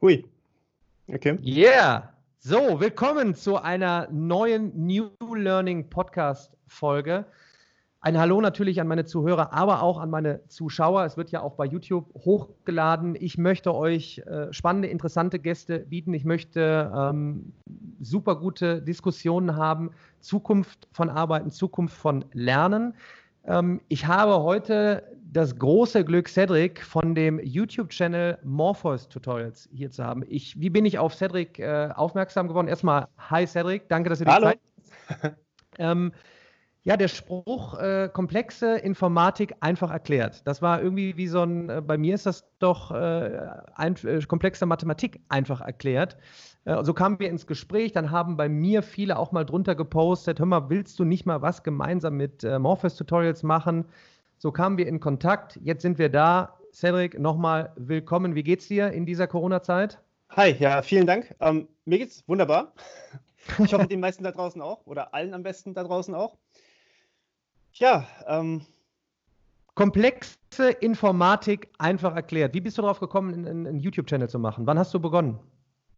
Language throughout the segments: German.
Hui. Okay. Yeah. So, willkommen zu einer neuen New Learning Podcast Folge. Ein Hallo natürlich an meine Zuhörer, aber auch an meine Zuschauer. Es wird ja auch bei YouTube hochgeladen. Ich möchte euch äh, spannende, interessante Gäste bieten. Ich möchte ähm, super gute Diskussionen haben. Zukunft von Arbeiten, Zukunft von Lernen. Ähm, ich habe heute das große Glück, Cedric von dem YouTube-Channel Morpheus Tutorials hier zu haben. Ich, wie bin ich auf Cedric äh, aufmerksam geworden? Erstmal, hi Cedric, danke, dass du die Hallo. Zeit ähm, ja, der Spruch, äh, komplexe Informatik einfach erklärt. Das war irgendwie wie so ein, äh, bei mir ist das doch äh, ein, äh, komplexe Mathematik einfach erklärt. Äh, so kamen wir ins Gespräch, dann haben bei mir viele auch mal drunter gepostet, hör mal, willst du nicht mal was gemeinsam mit äh, Morpheus Tutorials machen? So kamen wir in Kontakt, jetzt sind wir da. Cedric, nochmal willkommen. Wie geht's dir in dieser Corona-Zeit? Hi, ja, vielen Dank. Ähm, mir geht's wunderbar. Ich hoffe, den meisten da draußen auch oder allen am besten da draußen auch. Ja, ähm, Komplexe Informatik einfach erklärt. Wie bist du darauf gekommen, einen, einen YouTube-Channel zu machen? Wann hast du begonnen?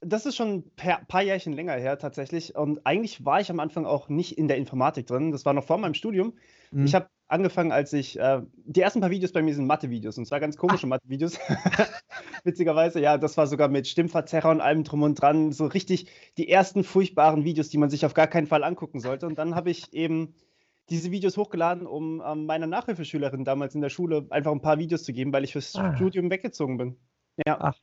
Das ist schon ein paar Jährchen länger her tatsächlich. Und eigentlich war ich am Anfang auch nicht in der Informatik drin. Das war noch vor meinem Studium. Mhm. Ich habe angefangen, als ich, äh, die ersten paar Videos bei mir sind Mathe-Videos und zwar ganz komische Mathe-Videos. Witzigerweise, ja, das war sogar mit Stimmverzerrer und allem drum und dran. So richtig die ersten furchtbaren Videos, die man sich auf gar keinen Fall angucken sollte. Und dann habe ich eben diese Videos hochgeladen, um ähm, meiner Nachhilfeschülerin damals in der Schule einfach ein paar Videos zu geben, weil ich fürs Ah. Studium weggezogen bin. Ja, Ach.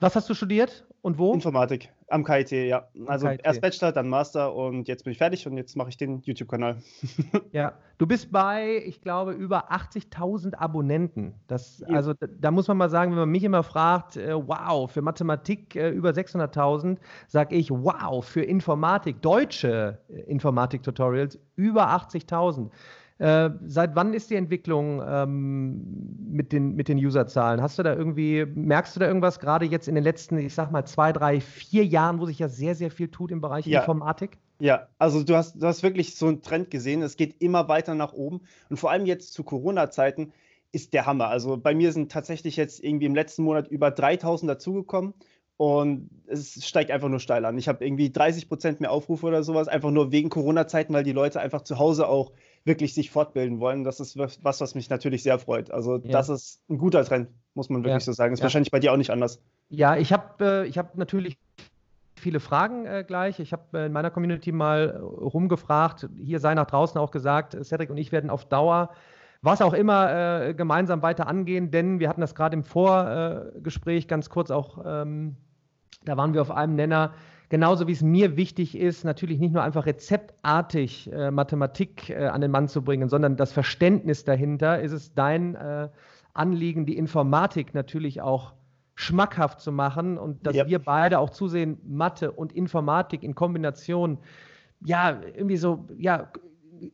Was hast du studiert und wo? Informatik am KIT, ja. Also KIT. erst Bachelor, dann Master und jetzt bin ich fertig und jetzt mache ich den YouTube-Kanal. Ja, du bist bei, ich glaube, über 80.000 Abonnenten. Das, Ja. also da, da muss man mal sagen, wenn man mich immer fragt, äh, wow, für Mathematik äh, über 600.000, sage ich, wow, für Informatik, deutsche äh, Informatik-Tutorials über 80.000. Äh, seit wann ist die Entwicklung ähm, mit den, mit den Userzahlen? Hast du da irgendwie, merkst du da irgendwas gerade jetzt in den letzten, ich sag mal, zwei, drei, vier Jahren, wo sich ja sehr, sehr viel tut im Bereich Ja. Informatik? Ja, also du hast, du hast wirklich so einen Trend gesehen. Es geht immer weiter nach oben. Und vor allem jetzt zu Corona-Zeiten ist der Hammer. Also bei mir sind tatsächlich jetzt irgendwie im letzten Monat über 3000 dazugekommen. Und es steigt einfach nur steil an. Ich habe irgendwie 30 Prozent mehr Aufrufe oder sowas, einfach nur wegen Corona-Zeiten, weil die Leute einfach zu Hause auch wirklich sich fortbilden wollen. Das ist was, was mich natürlich sehr freut. Also Ja. das ist ein guter Trend, muss man wirklich Ja. so sagen. Ist Ja. wahrscheinlich bei dir auch nicht anders. Ja, ich habe äh, ich hab natürlich viele Fragen äh, gleich. Ich habe äh, in meiner Community mal rumgefragt, hier sei nach draußen auch gesagt, Cedric und ich werden auf Dauer was auch immer äh, gemeinsam weiter angehen, denn wir hatten das gerade im Vorgespräch ganz kurz auch, ähm, da waren wir auf einem Nenner. Genauso wie es mir wichtig ist, natürlich nicht nur einfach rezeptartig äh, Mathematik äh, an den Mann zu bringen, sondern das Verständnis dahinter, ist es dein äh, Anliegen, die Informatik natürlich auch schmackhaft zu machen und dass Ja. wir beide auch zusehen, Mathe und Informatik in Kombination, ja, irgendwie so, ja,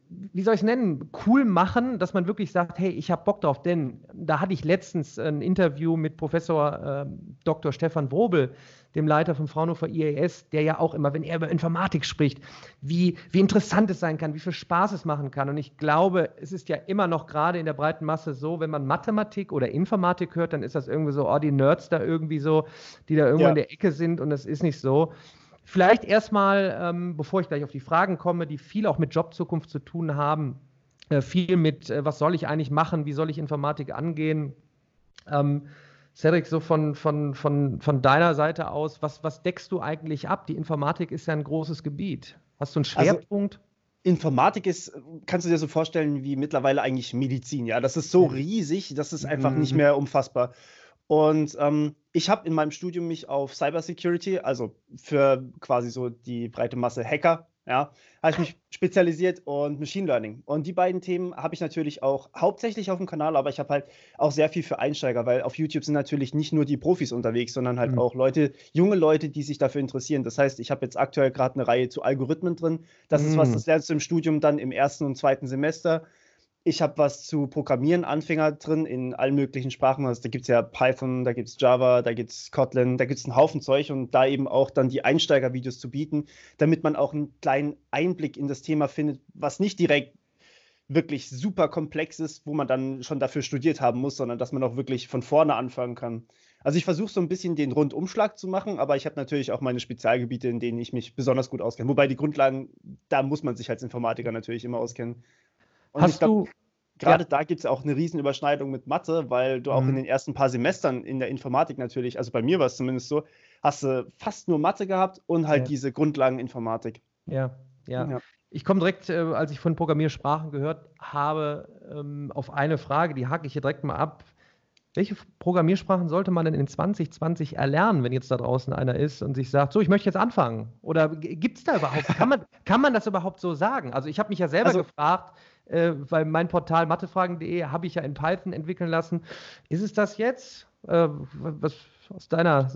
wie soll ich es nennen, cool machen, dass man wirklich sagt, hey, ich habe Bock drauf, denn da hatte ich letztens ein Interview mit Professor ähm, Dr. Stefan Wrobel, dem Leiter vom Fraunhofer IAS, der ja auch immer, wenn er über Informatik spricht, wie, wie interessant es sein kann, wie viel Spaß es machen kann. Und ich glaube, es ist ja immer noch gerade in der breiten Masse so, wenn man Mathematik oder Informatik hört, dann ist das irgendwie so, oh, die Nerds da irgendwie so, die da irgendwo Ja. in der Ecke sind und das ist nicht so. Vielleicht erstmal, ähm, bevor ich gleich auf die Fragen komme, die viel auch mit Jobzukunft zu tun haben, äh, viel mit, äh, was soll ich eigentlich machen, wie soll ich Informatik angehen. Ähm, Cedric, so von, von, von, von deiner Seite aus, was, was deckst du eigentlich ab? Die Informatik ist ja ein großes Gebiet. Hast du einen Also, Schwerpunkt? Informatik ist, kannst du dir so vorstellen, wie mittlerweile eigentlich Medizin, ja. Das ist so riesig, das ist einfach nicht Mhm. mehr unfassbar. Und ähm, ich habe in meinem Studium mich auf Cybersecurity, also für quasi so die breite Masse Hacker, ja, habe ich mich spezialisiert und Machine Learning. Und die beiden Themen habe ich natürlich auch hauptsächlich auf dem Kanal, aber ich habe halt auch sehr viel für Einsteiger, weil auf YouTube sind natürlich nicht nur die Profis unterwegs, sondern halt Mhm. auch Leute, junge Leute, die sich dafür interessieren. Das heißt, ich habe jetzt aktuell gerade eine Reihe zu Algorithmen drin. Das ist was, Mhm. das lernst du im Studium dann im ersten und zweiten Semester. Ich habe was zu Programmieren, Anfänger drin in allen möglichen Sprachen. Also da gibt es ja Python, da gibt es Java, da gibt es Kotlin, da gibt es einen Haufen Zeug und da eben auch dann die Einsteigervideos zu bieten, damit man auch einen kleinen Einblick in das Thema findet, was nicht direkt wirklich super komplex ist, wo man dann schon dafür studiert haben muss, sondern dass man auch wirklich von vorne anfangen kann. Also ich versuche so ein bisschen den Rundumschlag zu machen, aber ich habe natürlich auch meine Spezialgebiete, in denen ich mich besonders gut auskenne. Wobei die Grundlagen, da muss man sich als Informatiker natürlich immer auskennen. Und Hast glaub, du gerade ja. da gibt es auch eine riesen Überschneidung mit Mathe, weil du auch mhm. in den ersten paar Semestern in der Informatik natürlich, also bei mir war es zumindest so, hast du fast nur Mathe gehabt und halt ja. diese Grundlageninformatik. Ja, ja. ja. Ich komme direkt, äh, als ich von Programmiersprachen gehört habe, ähm, auf eine Frage, die hake ich hier direkt mal ab. Welche Programmiersprachen sollte man denn in 2020 erlernen, wenn jetzt da draußen einer ist und sich sagt, so, ich möchte jetzt anfangen? Oder gibt es da überhaupt, kann man, kann man das überhaupt so sagen? Also ich habe mich ja selber also, gefragt, äh, weil mein Portal mathefragen.de habe ich ja in Python entwickeln lassen. Ist es das jetzt? Äh, was aus deiner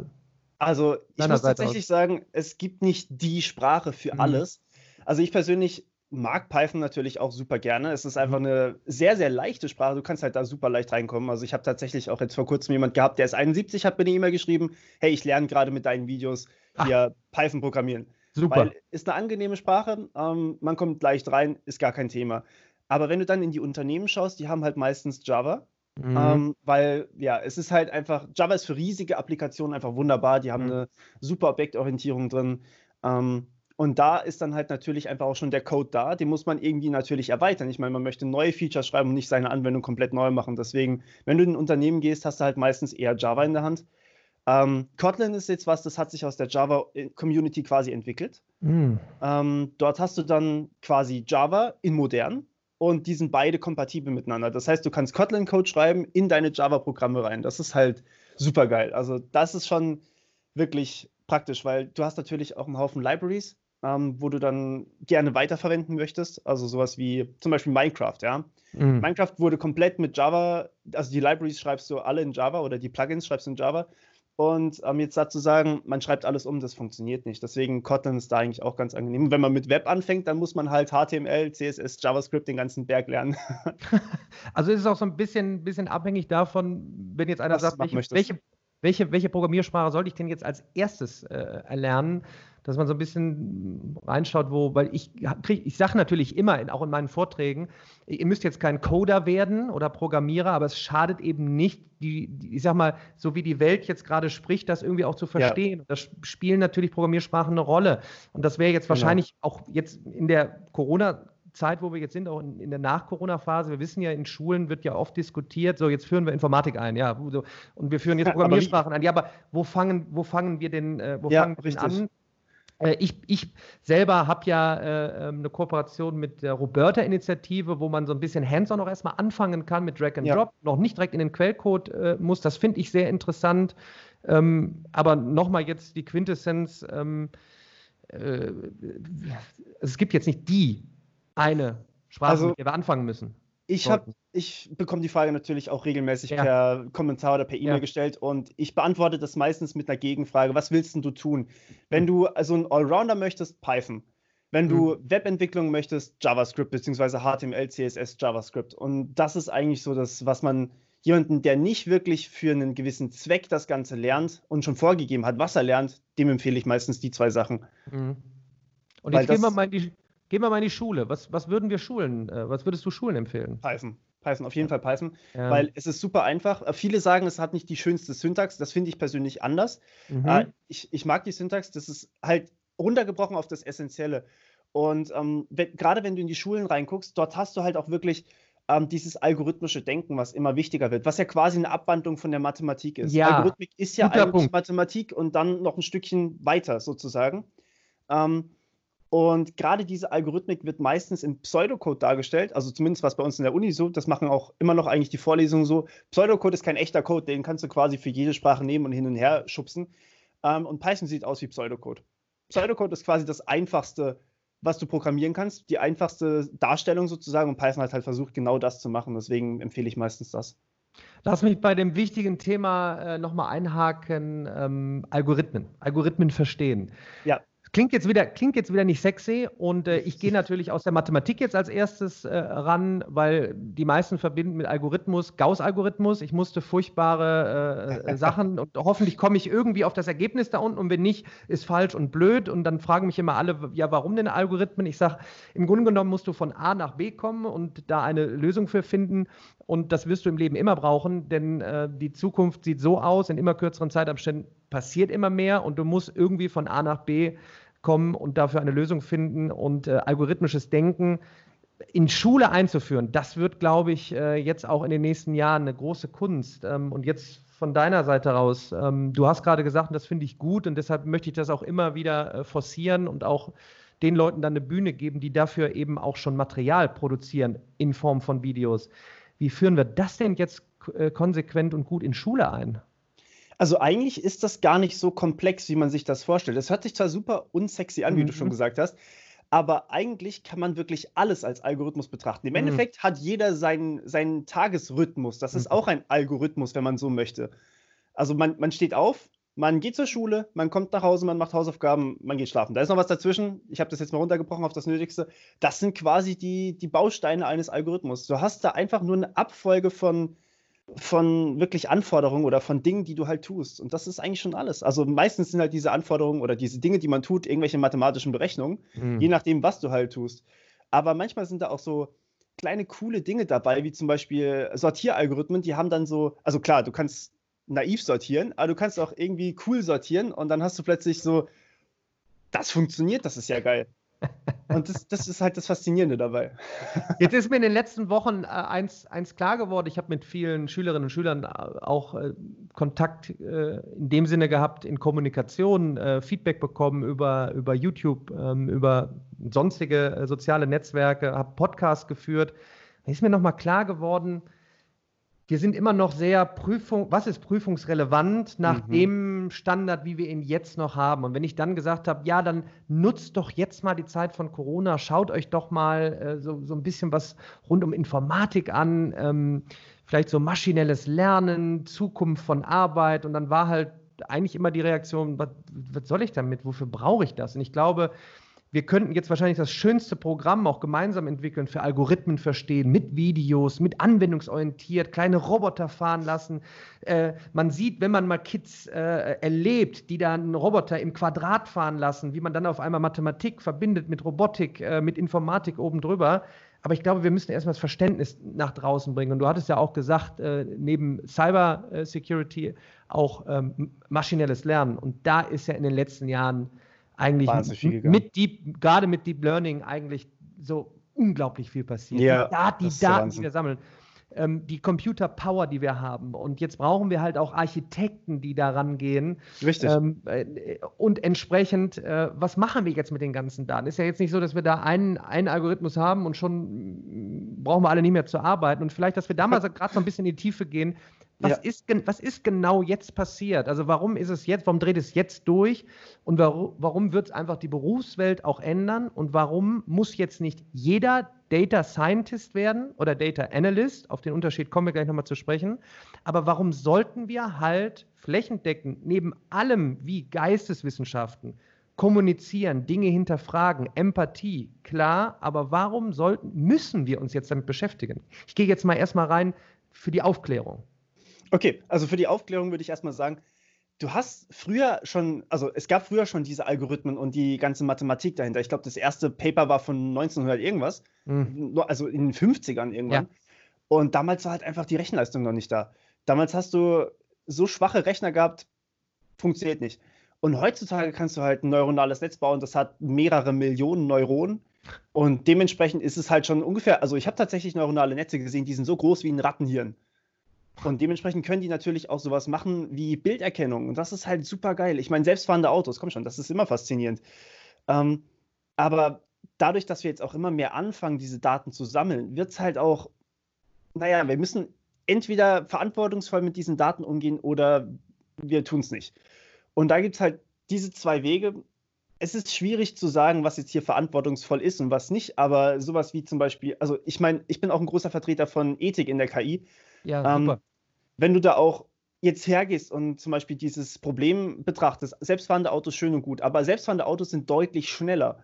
Also ich muss Seite tatsächlich aus? sagen, es gibt nicht die Sprache für mhm. alles. Also ich persönlich mag Python natürlich auch super gerne. Es ist einfach mhm. eine sehr, sehr leichte Sprache. Du kannst halt da super leicht reinkommen. Also ich habe tatsächlich auch jetzt vor kurzem jemand gehabt, der ist 71, hat mir eine E-Mail geschrieben, hey, ich lerne gerade mit deinen Videos hier Ach. Python programmieren. Super. Weil ist eine angenehme Sprache, ähm, man kommt leicht rein, ist gar kein Thema. Aber wenn du dann in die Unternehmen schaust, die haben halt meistens Java. Mhm. Ähm, weil, ja, es ist halt einfach, Java ist für riesige Applikationen einfach wunderbar. Die haben mhm. eine super Objektorientierung drin. Ähm, und da ist dann halt natürlich einfach auch schon der Code da. Den muss man irgendwie natürlich erweitern. Ich meine, man möchte neue Features schreiben und nicht seine Anwendung komplett neu machen. Deswegen, wenn du in ein Unternehmen gehst, hast du halt meistens eher Java in der Hand. Ähm, Kotlin ist jetzt was, das hat sich aus der Java-Community quasi entwickelt. Mhm. Ähm, dort hast du dann quasi Java in modern und die sind beide kompatibel miteinander. Das heißt, du kannst Kotlin-Code schreiben in deine Java-Programme rein. Das ist halt super geil. Also, das ist schon wirklich praktisch, weil du hast natürlich auch einen Haufen Libraries, ähm, wo du dann gerne weiterverwenden möchtest. Also sowas wie zum Beispiel Minecraft, ja. Mhm. Minecraft wurde komplett mit Java, also die Libraries schreibst du alle in Java oder die Plugins schreibst du in Java und ähm, jetzt dazu sagen, man schreibt alles um, das funktioniert nicht. Deswegen Kotlin ist da eigentlich auch ganz angenehm. Und wenn man mit Web anfängt, dann muss man halt HTML, CSS, JavaScript, den ganzen Berg lernen. also ist es auch so ein bisschen, bisschen abhängig davon, wenn jetzt einer Was sagt, welche, welche, welche, welche, Programmiersprache sollte ich denn jetzt als erstes äh, erlernen? Dass man so ein bisschen reinschaut, wo, weil ich krieg, ich sage natürlich immer, auch in meinen Vorträgen, ihr müsst jetzt kein Coder werden oder Programmierer, aber es schadet eben nicht, die, die ich sag mal, so wie die Welt jetzt gerade spricht, das irgendwie auch zu verstehen. Ja. Da spielen natürlich Programmiersprachen eine Rolle. Und das wäre jetzt genau. wahrscheinlich genau. auch jetzt in der Corona- Zeit, wo wir jetzt sind, auch in, in der Nach-Corona-Phase. Wir wissen ja, in Schulen wird ja oft diskutiert, so jetzt führen wir Informatik ein, ja, und wir führen jetzt Programmiersprachen ein. Ja, aber wo fangen, wo fangen wir denn, äh, wo ja, fangen wir denn an? Äh, ich, ich, selber habe ja äh, ähm, eine Kooperation mit der Roberta-Initiative, wo man so ein bisschen hands-on auch erstmal anfangen kann mit Drag and ja. Drop, noch nicht direkt in den Quellcode äh, muss. Das finde ich sehr interessant. Ähm, aber nochmal jetzt die Quintessenz. Ähm, äh, es gibt jetzt nicht die eine Sprache, also, mit der wir anfangen müssen. Ich habe, ich bekomme die Frage natürlich auch regelmäßig ja. per Kommentar oder per E-Mail ja. gestellt und ich beantworte das meistens mit einer Gegenfrage. Was willst denn du tun? Wenn mhm. du also einen Allrounder möchtest, Python. Wenn du mhm. Webentwicklung möchtest, JavaScript beziehungsweise HTML, CSS, JavaScript. Und das ist eigentlich so das, was man jemanden, der nicht wirklich für einen gewissen Zweck das Ganze lernt und schon vorgegeben hat, was er lernt, dem empfehle ich meistens die zwei Sachen. Mhm. Und Weil jetzt gehen wir mal in die, Gehen wir mal in die Schule. Was, was würden wir Schulen, äh, was würdest du Schulen empfehlen? Python. Python, auf jeden Fall Python, ja. weil es ist super einfach. Äh, viele sagen, es hat nicht die schönste Syntax. Das finde ich persönlich anders. Mhm. Äh, ich, ich mag die Syntax. Das ist halt runtergebrochen auf das Essentielle. Und ähm, gerade wenn du in die Schulen reinguckst, dort hast du halt auch wirklich ähm, dieses algorithmische Denken, was immer wichtiger wird, was ja quasi eine Abwandlung von der Mathematik ist. Ja, Algorithmik ist ja eigentlich Punkt. Mathematik und dann noch ein Stückchen weiter sozusagen. Ähm, und gerade diese Algorithmik wird meistens in Pseudocode dargestellt, also zumindest was bei uns in der Uni so, das machen auch immer noch eigentlich die Vorlesungen so. Pseudocode ist kein echter Code, den kannst du quasi für jede Sprache nehmen und hin und her schubsen. Ähm, und Python sieht aus wie Pseudocode. Pseudocode ist quasi das einfachste, was du programmieren kannst, die einfachste Darstellung sozusagen. Und Python hat halt versucht, genau das zu machen. Deswegen empfehle ich meistens das. Lass mich bei dem wichtigen Thema äh, nochmal einhaken: ähm, Algorithmen. Algorithmen verstehen. Ja. Klingt jetzt wieder, klingt jetzt wieder nicht sexy und äh, ich gehe natürlich aus der Mathematik jetzt als erstes äh, ran, weil die meisten verbinden mit Algorithmus Gauss-Algorithmus. Ich musste furchtbare äh, Sachen und hoffentlich komme ich irgendwie auf das Ergebnis da unten und wenn nicht, ist falsch und blöd und dann fragen mich immer alle, ja, warum denn Algorithmen? Ich sage, im Grunde genommen musst du von A nach B kommen und da eine Lösung für finden und das wirst du im Leben immer brauchen, denn äh, die Zukunft sieht so aus, in immer kürzeren Zeitabständen passiert immer mehr und du musst irgendwie von A nach B kommen und dafür eine Lösung finden und äh, algorithmisches Denken in Schule einzuführen, das wird, glaube ich, äh, jetzt auch in den nächsten Jahren eine große Kunst. Ähm, und jetzt von deiner Seite raus, ähm, du hast gerade gesagt, das finde ich gut und deshalb möchte ich das auch immer wieder äh, forcieren und auch den Leuten dann eine Bühne geben, die dafür eben auch schon Material produzieren in Form von Videos. Wie führen wir das denn jetzt äh, konsequent und gut in Schule ein? Also eigentlich ist das gar nicht so komplex, wie man sich das vorstellt. Es hört sich zwar super unsexy an, wie mhm. du schon mhm. gesagt hast, aber eigentlich kann man wirklich alles als Algorithmus betrachten. Im mhm. Endeffekt hat jeder seinen, seinen Tagesrhythmus. Das ist mhm. auch ein Algorithmus, wenn man so möchte. Also man, man steht auf, man geht zur Schule, man kommt nach Hause, man macht Hausaufgaben, man geht schlafen. Da ist noch was dazwischen. Ich habe das jetzt mal runtergebrochen auf das Nötigste. Das sind quasi die, die Bausteine eines Algorithmus. Du hast da einfach nur eine Abfolge von, von wirklich Anforderungen oder von Dingen, die du halt tust. Und das ist eigentlich schon alles. Also meistens sind halt diese Anforderungen oder diese Dinge, die man tut, irgendwelche mathematischen Berechnungen, mhm. je nachdem, was du halt tust. Aber manchmal sind da auch so kleine coole Dinge dabei, wie zum Beispiel Sortieralgorithmen, die haben dann so, also klar, du kannst naiv sortieren, aber du kannst auch irgendwie cool sortieren und dann hast du plötzlich so, das funktioniert, das ist ja geil. Und das, das, ist halt das Faszinierende dabei. Jetzt ist mir in den letzten Wochen äh, eins, eins klar geworden. Ich habe mit vielen Schülerinnen und Schülern äh, auch äh, Kontakt äh, in dem Sinne gehabt, in Kommunikation, äh, Feedback bekommen über, über YouTube, ähm, über sonstige äh, soziale Netzwerke, habe Podcasts geführt. Da ist mir nochmal klar geworden, wir sind immer noch sehr Prüfung, was ist prüfungsrelevant nach mhm. dem Standard, wie wir ihn jetzt noch haben. Und wenn ich dann gesagt habe, ja, dann nutzt doch jetzt mal die Zeit von Corona, schaut euch doch mal äh, so, so ein bisschen was rund um Informatik an, ähm, vielleicht so maschinelles Lernen, Zukunft von Arbeit. Und dann war halt eigentlich immer die Reaktion, was, was soll ich damit, wofür brauche ich das? Und ich glaube, wir könnten jetzt wahrscheinlich das schönste Programm auch gemeinsam entwickeln für Algorithmen verstehen, mit Videos, mit anwendungsorientiert, kleine Roboter fahren lassen. Äh, man sieht, wenn man mal Kids äh, erlebt, die dann Roboter im Quadrat fahren lassen, wie man dann auf einmal Mathematik verbindet mit Robotik, äh, mit Informatik oben drüber. Aber ich glaube, wir müssen erstmal das Verständnis nach draußen bringen. Und du hattest ja auch gesagt, äh, neben Cyber Security auch ähm, maschinelles Lernen. Und da ist ja in den letzten Jahren eigentlich mit Deep, gerade mit Deep Learning eigentlich so unglaublich viel passiert. Ja, die, Dat die Daten, die wir sammeln, ähm, die Computer Power, die wir haben. Und jetzt brauchen wir halt auch Architekten, die da rangehen. Richtig. Ähm, äh, und entsprechend, äh, was machen wir jetzt mit den ganzen Daten? Ist ja jetzt nicht so, dass wir da einen, einen Algorithmus haben und schon brauchen wir alle nicht mehr zu arbeiten. Und vielleicht, dass wir da mal gerade so ein bisschen in die Tiefe gehen. Was, ja. ist, was ist genau jetzt passiert? Also warum ist es jetzt, warum dreht es jetzt durch und warum, warum wird es einfach die Berufswelt auch ändern und warum muss jetzt nicht jeder Data Scientist werden oder Data Analyst, auf den Unterschied kommen wir gleich nochmal zu sprechen, aber warum sollten wir halt flächendeckend neben allem wie Geisteswissenschaften, kommunizieren, Dinge hinterfragen, Empathie, klar, aber warum sollten, müssen wir uns jetzt damit beschäftigen? Ich gehe jetzt mal erstmal rein für die Aufklärung. Okay, also für die Aufklärung würde ich erstmal sagen, du hast früher schon, also es gab früher schon diese Algorithmen und die ganze Mathematik dahinter. Ich glaube, das erste Paper war von 1900 irgendwas, mhm. also in den 50ern irgendwann. Ja. Und damals war halt einfach die Rechenleistung noch nicht da. Damals hast du so schwache Rechner gehabt, funktioniert nicht. Und heutzutage kannst du halt ein neuronales Netz bauen, das hat mehrere Millionen Neuronen. Und dementsprechend ist es halt schon ungefähr, also ich habe tatsächlich neuronale Netze gesehen, die sind so groß wie ein Rattenhirn. Und dementsprechend können die natürlich auch sowas machen wie Bilderkennung. Und das ist halt super geil. Ich meine, selbstfahrende Autos, komm schon, das ist immer faszinierend. Ähm, aber dadurch, dass wir jetzt auch immer mehr anfangen, diese Daten zu sammeln, wird es halt auch, naja, wir müssen entweder verantwortungsvoll mit diesen Daten umgehen oder wir tun es nicht. Und da gibt es halt diese zwei Wege. Es ist schwierig zu sagen, was jetzt hier verantwortungsvoll ist und was nicht, aber sowas wie zum Beispiel, also ich meine, ich bin auch ein großer Vertreter von Ethik in der KI. Ja, ähm, super. Wenn du da auch jetzt hergehst und zum Beispiel dieses Problem betrachtest, selbstfahrende Autos schön und gut, aber selbstfahrende Autos sind deutlich schneller.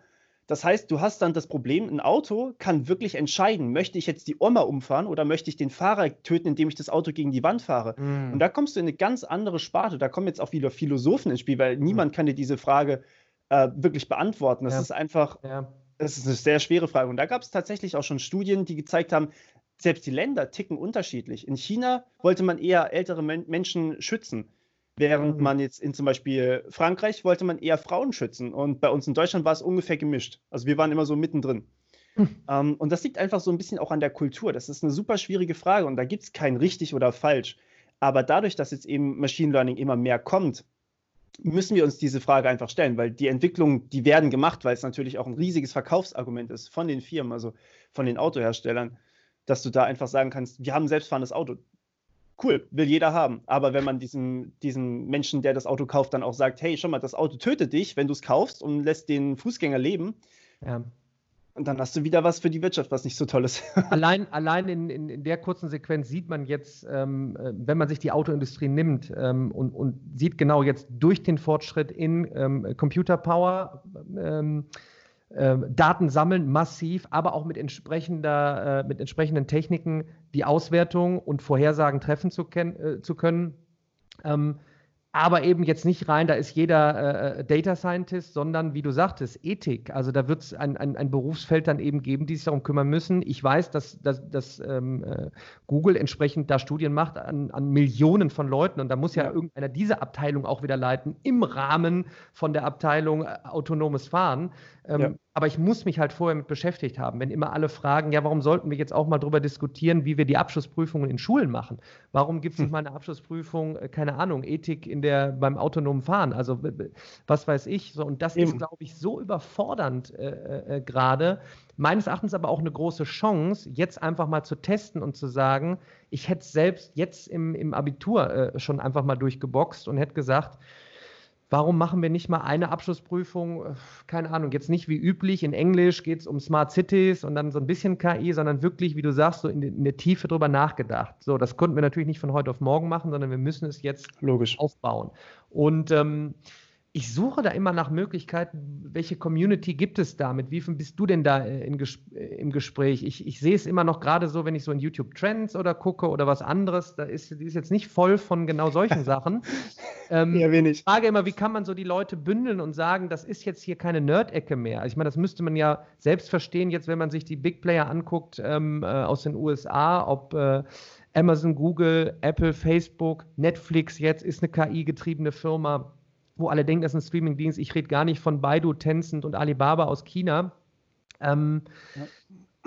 Das heißt, du hast dann das Problem, ein Auto kann wirklich entscheiden, möchte ich jetzt die Oma umfahren oder möchte ich den Fahrer töten, indem ich das Auto gegen die Wand fahre? Mm. Und da kommst du in eine ganz andere Sparte. Da kommen jetzt auch wieder Philosophen ins Spiel, weil mm. niemand kann dir diese Frage äh, wirklich beantworten. Das ja. ist einfach, ja. das ist eine sehr schwere Frage. Und da gab es tatsächlich auch schon Studien, die gezeigt haben, selbst die Länder ticken unterschiedlich. In China wollte man eher ältere Men Menschen schützen. Während mhm. man jetzt in zum Beispiel Frankreich wollte man eher Frauen schützen und bei uns in Deutschland war es ungefähr gemischt. Also wir waren immer so mittendrin. Mhm. Um, und das liegt einfach so ein bisschen auch an der Kultur. Das ist eine super schwierige Frage und da gibt es kein richtig oder falsch. Aber dadurch, dass jetzt eben Machine Learning immer mehr kommt, müssen wir uns diese Frage einfach stellen, weil die Entwicklungen, die werden gemacht, weil es natürlich auch ein riesiges Verkaufsargument ist von den Firmen, also von den Autoherstellern, dass du da einfach sagen kannst, wir haben ein selbstfahrendes Auto cool, will jeder haben. Aber wenn man diesem, diesem Menschen, der das Auto kauft, dann auch sagt, hey, schau mal, das Auto tötet dich, wenn du es kaufst und lässt den Fußgänger leben. Ja. Und dann hast du wieder was für die Wirtschaft, was nicht so toll ist. allein allein in, in, in der kurzen Sequenz sieht man jetzt, ähm, äh, wenn man sich die Autoindustrie nimmt ähm, und, und sieht genau jetzt durch den Fortschritt in ähm, Computer Power, ähm, äh, Daten sammeln, massiv, aber auch mit, entsprechender, äh, mit entsprechenden Techniken die Auswertung und Vorhersagen treffen zu, äh, zu können. Ähm, aber eben jetzt nicht rein, da ist jeder äh, Data Scientist, sondern wie du sagtest, Ethik. Also da wird es ein, ein, ein, Berufsfeld dann eben geben, die sich darum kümmern müssen. Ich weiß, dass, dass, dass ähm, äh, Google entsprechend da Studien macht an, an, Millionen von Leuten und da muss ja, ja, irgendeiner diese Abteilung auch wieder leiten im Rahmen von der Abteilung äh, autonomes Fahren. Ähm, ja. Aber ich muss mich halt vorher mit beschäftigt haben. Wenn immer alle fragen, ja, warum sollten wir jetzt auch mal darüber diskutieren, wie wir die Abschlussprüfungen in Schulen machen? Warum gibt es nicht hm. mal eine Abschlussprüfung, äh, keine Ahnung, Ethik in der, beim autonomen Fahren? Also, was weiß ich. So, und das Eben. ist, glaube ich, so überfordernd äh, äh, gerade. Meines Erachtens aber auch eine große Chance, jetzt einfach mal zu testen und zu sagen, ich hätte selbst jetzt im, im Abitur äh, schon einfach mal durchgeboxt und hätte gesagt, Warum machen wir nicht mal eine Abschlussprüfung? Äh, keine Ahnung, jetzt nicht wie üblich. In Englisch geht es um Smart Cities und dann so ein bisschen KI, sondern wirklich, wie du sagst, so in, in der Tiefe drüber nachgedacht. So, das konnten wir natürlich nicht von heute auf morgen machen, sondern wir müssen es jetzt Logisch. aufbauen. Und ähm, ich suche da immer nach Möglichkeiten, welche Community gibt es da? Mit wie viel bist du denn da äh, Ges äh, im Gespräch? Ich, ich sehe es immer noch gerade so, wenn ich so in YouTube Trends oder gucke oder was anderes, da ist, die ist jetzt nicht voll von genau solchen Sachen. ähm, ja, wenig. Ich frage immer, wie kann man so die Leute bündeln und sagen, das ist jetzt hier keine Nerd-Ecke mehr? Also ich meine, das müsste man ja selbst verstehen, jetzt wenn man sich die Big Player anguckt ähm, äh, aus den USA, ob äh, Amazon, Google, Apple, Facebook, Netflix jetzt ist eine KI-getriebene Firma wo alle denken, das ist ein Streaming-Dienst. Ich rede gar nicht von Baidu, Tencent und Alibaba aus China. Ähm, ja.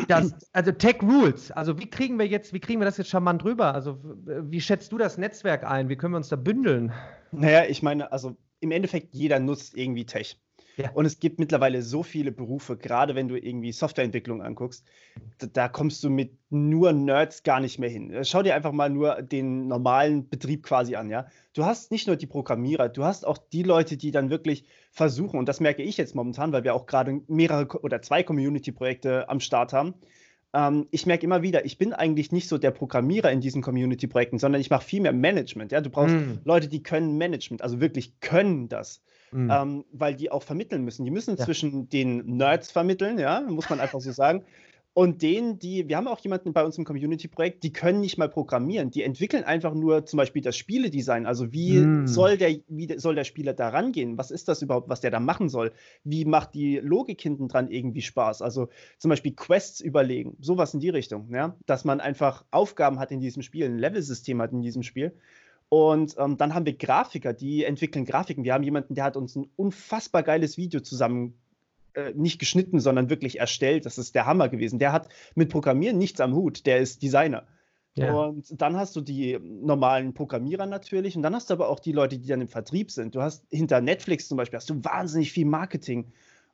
Das, also Tech Rules. Also wie kriegen wir jetzt, wie kriegen wir das jetzt charmant rüber? Also wie schätzt du das Netzwerk ein? Wie können wir uns da bündeln? Naja, ich meine, also im Endeffekt jeder nutzt irgendwie Tech. Ja. Und es gibt mittlerweile so viele Berufe, gerade wenn du irgendwie Softwareentwicklung anguckst, da, da, kommst du mit nur Nerds gar nicht mehr hin. Schau dir einfach mal nur den normalen Betrieb quasi an, ja. Du hast nicht nur die Programmierer, du hast auch die Leute, die dann wirklich versuchen, und das merke ich jetzt momentan, weil wir auch gerade mehrere oder zwei Community-Projekte am Start haben. Ähm, ich merke immer wieder, ich bin eigentlich nicht so der Programmierer in diesen Community-Projekten, sondern ich mache viel mehr Management. Ja? Du brauchst mm. Leute, die können Management, also wirklich können das mhm. ähm, weil die auch vermitteln müssen. Die müssen ja. zwischen den Nerds vermitteln, ja, muss man einfach so sagen. Und denen, die, wir haben auch jemanden bei uns im Community-Projekt, die können nicht mal programmieren. Die entwickeln einfach nur zum Beispiel das Spieledesign. Also wie mm. soll der, wie soll der Spieler da rangehen? Was ist das überhaupt, was der da machen soll? Wie macht die Logik hinten dran irgendwie Spaß? Also zum Beispiel Quests überlegen, sowas in die Richtung, ja. Dass man einfach Aufgaben hat in diesem Spiel, ein Level-System hat in diesem Spiel. Und ähm, dann haben wir Grafiker, die entwickeln Grafiken. Wir haben jemanden, der hat uns ein unfassbar geiles Video zusammen äh, nicht geschnitten, sondern wirklich erstellt. Das ist der Hammer gewesen. Der hat mit Programmieren nichts am Hut. Der ist Designer. Ja. Und dann hast du die normalen Programmierer natürlich und dann hast du aber auch die Leute, die dann im Vertrieb sind. Du hast hinter Netflix zum Beispiel hast du wahnsinnig viel Marketing.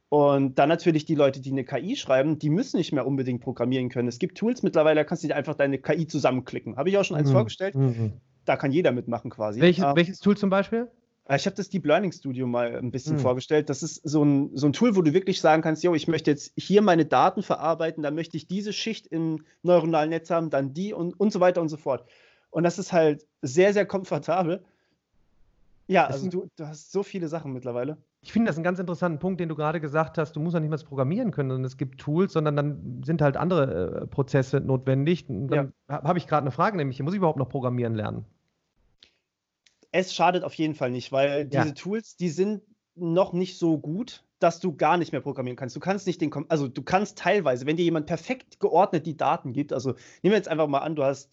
Und dann natürlich die Leute, die eine KI schreiben, die müssen nicht mehr unbedingt programmieren können. Es gibt Tools mittlerweile, da kannst du dir einfach deine KI zusammenklicken. Habe ich auch schon eins mhm. vorgestellt. Mhm da kann jeder mitmachen quasi. Welches, ähm, welches Tool zum Beispiel? Äh, ich habe das Deep Learning Studio mal ein bisschen hm. vorgestellt. Das ist so ein, so ein Tool, wo du wirklich sagen kannst, yo, ich möchte jetzt hier meine Daten verarbeiten, dann möchte ich diese Schicht im neuronalen Netz haben, dann die und, und so weiter und so fort. Und das ist halt sehr, sehr komfortabel. Ja, also du, du hast so viele Sachen mittlerweile. Ich finde das einen ganz interessanten Punkt, den du gerade gesagt hast. Du musst ja nicht mal programmieren können, sondern es gibt Tools, sondern dann sind halt andere äh, Prozesse notwendig. Und dann ja. habe ich gerade eine Frage, nämlich, muss ich überhaupt noch programmieren lernen? Es schadet auf jeden Fall nicht, weil diese ja. Tools, die sind noch nicht so gut, dass du gar nicht mehr programmieren kannst. Du kannst nicht den, also du kannst teilweise, wenn dir jemand perfekt geordnet die Daten gibt, also nehmen wir jetzt einfach mal an, du hast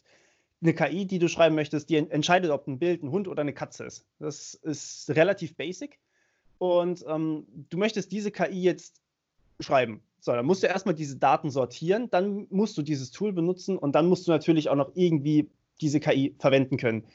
eine KI, die du schreiben möchtest, die entscheidet, ob ein Bild ein Hund oder eine Katze ist. Das ist relativ basic. Und ähm, du möchtest diese KI jetzt schreiben. So, dann musst du erstmal diese Daten sortieren, dann musst du dieses Tool benutzen und dann musst du natürlich auch noch irgendwie diese KI verwenden können.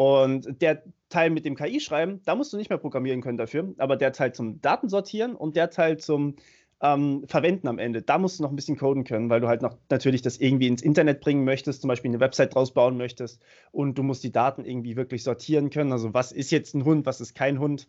Und der Teil mit dem KI-Schreiben, da musst du nicht mehr programmieren können dafür, aber der Teil zum Datensortieren und der Teil zum ähm, Verwenden am Ende, da musst du noch ein bisschen coden können, weil du halt noch natürlich das irgendwie ins Internet bringen möchtest, zum Beispiel eine Website draus bauen möchtest und du musst die Daten irgendwie wirklich sortieren können. Also was ist jetzt ein Hund, was ist kein Hund?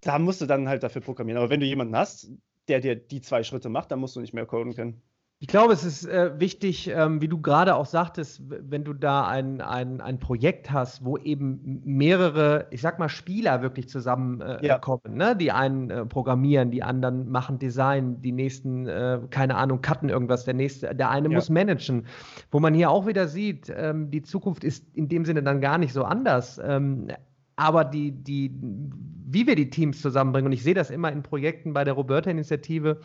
Da musst du dann halt dafür programmieren. Aber wenn du jemanden hast, der dir die zwei Schritte macht, dann musst du nicht mehr coden können. Ich glaube, es ist äh, wichtig, ähm, wie du gerade auch sagtest, wenn du da ein, ein, ein Projekt hast, wo eben mehrere, ich sag mal, Spieler wirklich zusammenkommen. Äh, ja. ne? Die einen äh, programmieren, die anderen machen Design, die nächsten, äh, keine Ahnung, cutten irgendwas, der nächste, der eine ja. muss managen. Wo man hier auch wieder sieht, ähm, die Zukunft ist in dem Sinne dann gar nicht so anders. Ähm, aber die, die, wie wir die Teams zusammenbringen, und ich sehe das immer in Projekten bei der Roberta-Initiative,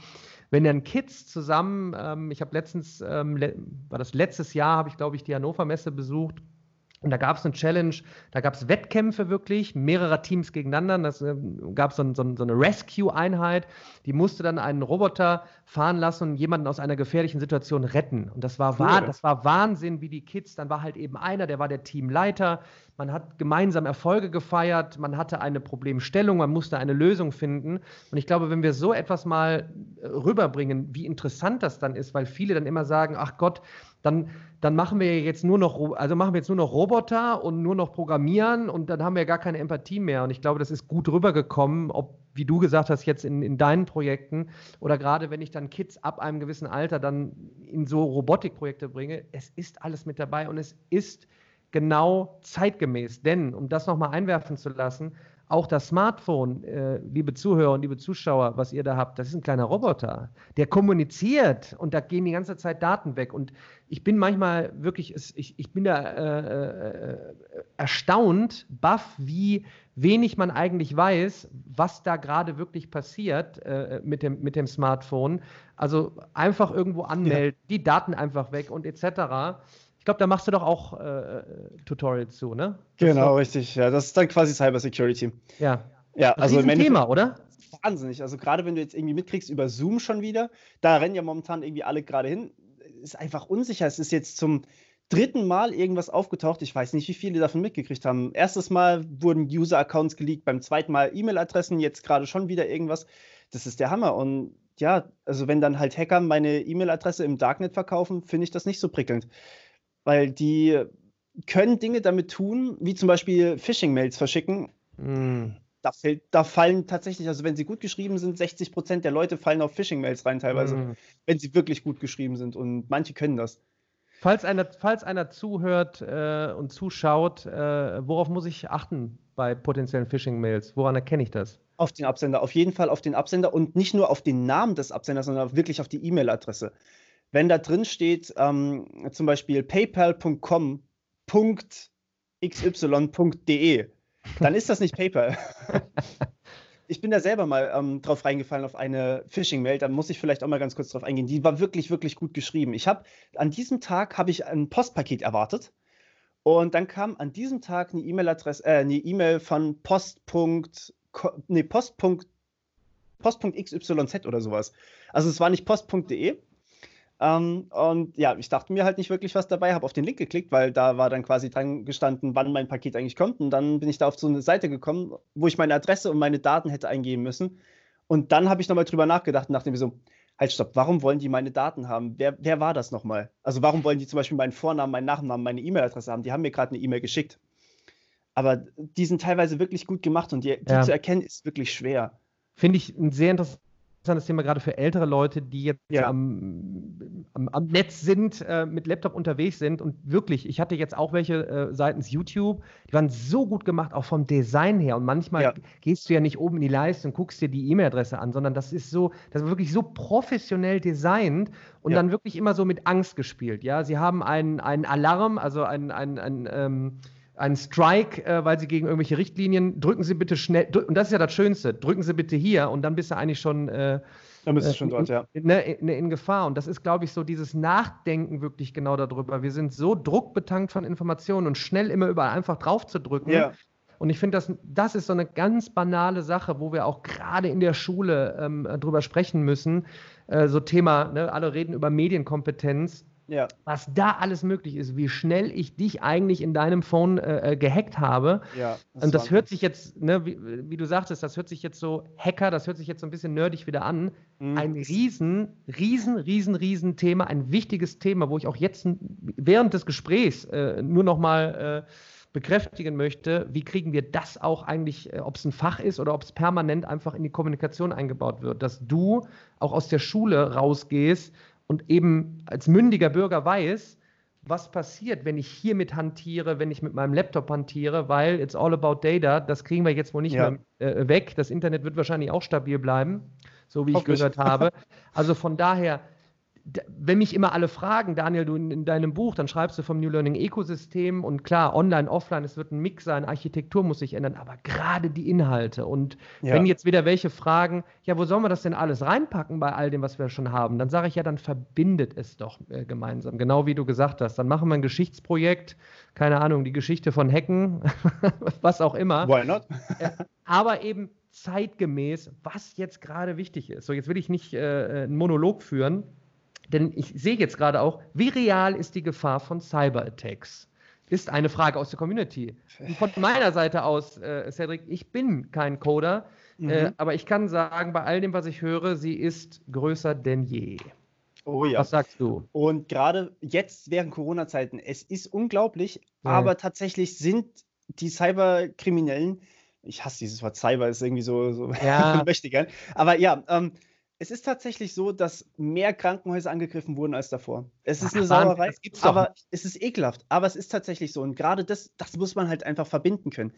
wenn dann Kids zusammen, ähm, ich habe letztens, ähm, le war das letztes Jahr, habe ich glaube ich die Hannover Messe besucht und da gab es eine Challenge, da gab es Wettkämpfe wirklich, mehrerer Teams gegeneinander. Das äh, gab so, so, so eine Rescue-Einheit, die musste dann einen Roboter fahren lassen und jemanden aus einer gefährlichen Situation retten. Und das war, cool. das war Wahnsinn, wie die Kids, dann war halt eben einer, der war der Teamleiter. Man hat gemeinsam Erfolge gefeiert, man hatte eine Problemstellung, man musste eine Lösung finden. Und ich glaube, wenn wir so etwas mal äh, rüberbringen, wie interessant das dann ist, weil viele dann immer sagen, ach Gott, dann, dann machen wir jetzt nur noch, also machen wir jetzt nur noch Roboter und nur noch Programmieren und dann haben wir gar keine Empathie mehr. Und ich glaube, das ist gut rübergekommen, ob, wie du gesagt hast, jetzt in, in deinen Projekten oder gerade wenn ich dann Kids ab einem gewissen Alter dann in so Robotikprojekte bringe, es ist alles mit dabei und es ist genau zeitgemäß. Denn, um das nochmal einwerfen zu lassen, auch das Smartphone, äh, liebe Zuhörer und liebe Zuschauer, was ihr da habt, das ist ein kleiner Roboter. Der kommuniziert und da gehen die ganze Zeit Daten weg. Und ich bin manchmal wirklich, ich, ich bin da äh, äh, erstaunt, baff, wie wenig man eigentlich weiß, was da gerade wirklich passiert äh, mit, dem, mit dem Smartphone. Also einfach irgendwo anmelden, ja. die Daten einfach weg und etc. Ich glaube, da machst du doch auch äh, Tutorials zu, ne? Das genau, richtig. Ja, das ist dann quasi Cybersecurity. Ja. Ja, also ein Thema, oder? Wahnsinnig. Also gerade wenn du jetzt irgendwie mitkriegst über Zoom schon wieder, da rennen ja momentan irgendwie alle gerade hin. Ist einfach unsicher. Es ist jetzt zum dritten Mal irgendwas aufgetaucht. Ich weiß nicht, wie viele davon mitgekriegt haben. Erstes Mal wurden User-Accounts geleakt, beim zweiten Mal E-Mail-Adressen, jetzt gerade schon wieder irgendwas. Das ist der Hammer. Und ja, also wenn dann halt Hacker meine E-Mail-Adresse im Darknet verkaufen, finde ich das nicht so prickelnd weil die können Dinge damit tun, wie zum Beispiel Phishing-Mails verschicken. Mm. Da, fällt, da, fallen tatsächlich, also wenn sie gut geschrieben sind, 60 Prozent der Leute fallen auf Phishing-Mails rein teilweise, mm. wenn sie wirklich gut geschrieben sind und manche können das. Falls einer, falls einer zuhört äh, und zuschaut, äh, worauf muss ich achten bei potenziellen Phishing-Mails? Woran erkenne ich das? Auf den Absender, auf jeden Fall auf den Absender und nicht nur auf den Namen des Absenders, sondern wirklich auf die E-Mail-Adresse wenn da drin steht, ähm, zum Beispiel paypal.com.xy.de, dann ist das nicht PayPal. ich bin da selber mal ähm, drauf reingefallen auf eine Phishing-Mail, da muss ich vielleicht auch mal ganz kurz drauf eingehen. Die war wirklich, wirklich gut geschrieben. Ich habe an diesem Tag habe ich ein Postpaket erwartet und dann kam an diesem Tag eine E-Mail-Adresse, äh, eine E-Mail von Post. Nee, Post. Post.xyz oder sowas. Also es war nicht post.de, ähm, und ja, ich dachte mir halt nicht wirklich was dabei, habe auf den Link geklickt, weil da war dann quasi dran gestanden, wann mein Paket eigentlich kommt. Und dann bin ich da auf so eine Seite gekommen, wo ich meine Adresse und meine Daten hätte eingeben müssen. Und dann habe ich nochmal drüber nachgedacht und dachte mir so, halt stopp, warum wollen die meine Daten haben? Wer, wer war das nochmal? Also warum wollen die zum Beispiel meinen Vornamen, meinen Nachnamen, meine E-Mail-Adresse haben? Die haben mir gerade eine E-Mail geschickt. Aber die sind teilweise wirklich gut gemacht und die, die ja. zu erkennen ist wirklich schwer. Finde ich ein sehr interessantes interessantes Thema gerade für ältere Leute, die jetzt ja. am, am, am, Netz sind, äh, mit Laptop unterwegs sind. Und wirklich, ich hatte jetzt auch welche äh, seitens YouTube, die waren so gut gemacht, auch vom Design her. Und manchmal ja. gehst du ja nicht oben in die Leiste und guckst dir die E-Mail-Adresse an, sondern das ist so, das ist wirklich so professionell designt und ja. dann wirklich immer so mit Angst gespielt. Ja, sie haben einen, einen Alarm, also ein, ein, ein ähm, einen Strike, äh, weil sie gegen irgendwelche Richtlinien, drücken Sie bitte schnell, und das ist ja das Schönste, drücken Sie bitte hier und dann bist du eigentlich schon, äh, dann bist du äh, schon dort, ja. In, in, in, in, Gefahr. Und das ist, glaube ich, so dieses Nachdenken wirklich genau darüber. Wir sind so druckbetankt von Informationen und schnell immer überall einfach drauf zu drücken. Ja. Und ich finde, das, das ist so eine ganz banale Sache, wo wir auch gerade in der Schule ähm, drüber sprechen müssen. Äh, so Thema, ne, alle reden über Medienkompetenz ja. was da alles möglich ist, wie schnell ich dich eigentlich in deinem Phone äh, äh gehackt habe. Ja, das und das hört sich jetzt, ne, wie, wie, du sagtest, das hört sich jetzt so Hacker, das hört sich jetzt so ein bisschen nerdig wieder an. Mhm. Ein riesen, riesen, riesen, riesen Thema, ein wichtiges Thema, wo ich auch jetzt während des Gesprächs äh, nur noch mal äh, bekräftigen möchte, wie kriegen wir das auch eigentlich, äh, ob es ein Fach ist oder ob es permanent einfach in die Kommunikation eingebaut wird, dass du auch aus der Schule rausgehst und eben als mündiger Bürger weiß, was passiert, wenn ich hiermit hantiere, wenn ich mit meinem Laptop hantiere, weil it's all about data, das kriegen wir jetzt wohl nicht ja. mehr äh, weg. Das Internet wird wahrscheinlich auch stabil bleiben, so wie ich gehört habe. Also von daher, wenn mich immer alle fragen, Daniel, du in, in, deinem Buch, dann schreibst du vom New Learning Ökosystem und klar, online, offline, es wird ein Mix sein, Architektur muss sich ändern, aber gerade die Inhalte. Und ja. wenn jetzt wieder welche fragen, ja, wo sollen wir das denn alles reinpacken bei all dem, was wir schon haben, dann sage ich ja, dann verbindet es doch äh, gemeinsam, genau wie du gesagt hast. Dann machen wir ein Geschichtsprojekt, keine Ahnung, die Geschichte von Hecken, was auch immer. Why not? aber eben zeitgemäß, was jetzt gerade wichtig ist. So, jetzt will ich nicht äh, einen Monolog führen denn ich sehe jetzt gerade auch, wie real ist die Gefahr von Cyberattacks? Ist eine Frage aus der Community. Von meiner Seite aus, äh, Cedric, ich bin kein Coder, äh, mhm. äh, aber ich kann sagen, bei all dem, was ich höre, sie ist größer denn je. Oh ja. Was sagst du? Und gerade jetzt während Corona-Zeiten, es ist unglaublich, ja. aber tatsächlich sind die Cyberkriminellen, ich hasse dieses Wort Cyber, ist irgendwie so, so ja. möchte gern, aber ja, ähm, es ist tatsächlich so, dass mehr Krankenhäuser angegriffen wurden als davor. Es ist Ach, eine Sauerei, aber es ist ekelhaft. Aber es ist tatsächlich so. Und gerade das, das muss man halt einfach verbinden können.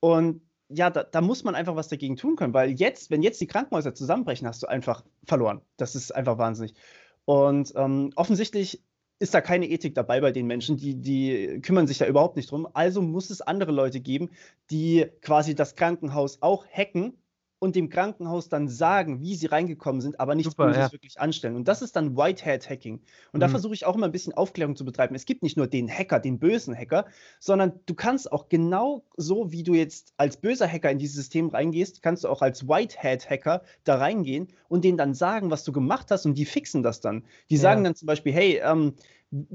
Und ja, da, da, muss man einfach was dagegen tun können, weil jetzt, wenn jetzt die Krankenhäuser zusammenbrechen, hast du einfach verloren. Das ist einfach wahnsinnig. Und ähm, offensichtlich ist da keine Ethik dabei bei den Menschen, die, die kümmern sich da überhaupt nicht drum. Also muss es andere Leute geben, die quasi das Krankenhaus auch hacken und dem Krankenhaus dann sagen, wie sie reingekommen sind, aber nichts Super, Böses ja. wirklich anstellen. Und das ist dann Whitehead-Hacking. Und mhm. da versuche ich auch immer ein bisschen Aufklärung zu betreiben. Es gibt nicht nur den Hacker, den bösen Hacker, sondern du kannst auch genau so, wie du jetzt als böser Hacker in dieses System reingehst, kannst du auch als Whitehead-Hacker da reingehen und denen dann sagen, was du gemacht hast und die fixen das dann. Die sagen dann zum Beispiel, hey, ähm,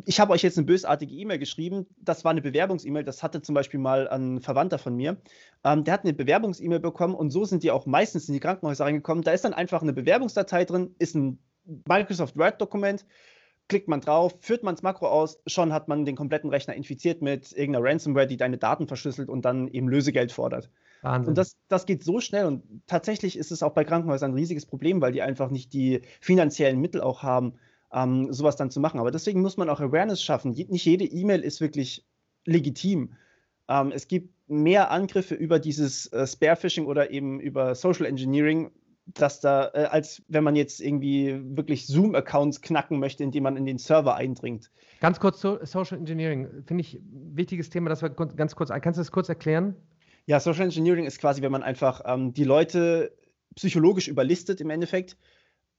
ich habe euch jetzt eine bösartige E-Mail geschrieben. Das war eine Bewerbungs-E-Mail. Das hatte zum Beispiel mal ein Verwandter von mir. Ähm, der hat eine Bewerbungs-E-Mail bekommen und so sind die auch meistens in die Krankenhäuser reingekommen. Da ist dann einfach eine Bewerbungsdatei drin, ist ein Microsoft Word-Dokument. Klickt man drauf, führt man das Makro aus, schon hat man den kompletten Rechner infiziert mit irgendeiner Ransomware, die deine Daten verschlüsselt und dann eben Lösegeld fordert. Wahnsinn. Und das, das geht so schnell und tatsächlich ist es auch bei Krankenhäusern ein riesiges Problem, weil die einfach nicht die finanziellen Mittel auch haben, ähm, sowas dann zu machen. Aber deswegen muss man auch Awareness schaffen. Nicht jede E-Mail ist wirklich legitim. Ähm, es gibt mehr Angriffe über dieses äh, Sparephishing oder eben über Social Engineering, dass da, äh, als wenn man jetzt irgendwie wirklich Zoom-Accounts knacken möchte, indem man in den Server eindringt. Ganz kurz so, Social Engineering, finde ich ein wichtiges Thema, das wir ganz kurz, kannst du das kurz erklären? Ja, Social Engineering ist quasi, wenn man einfach ähm, die Leute psychologisch überlistet im Endeffekt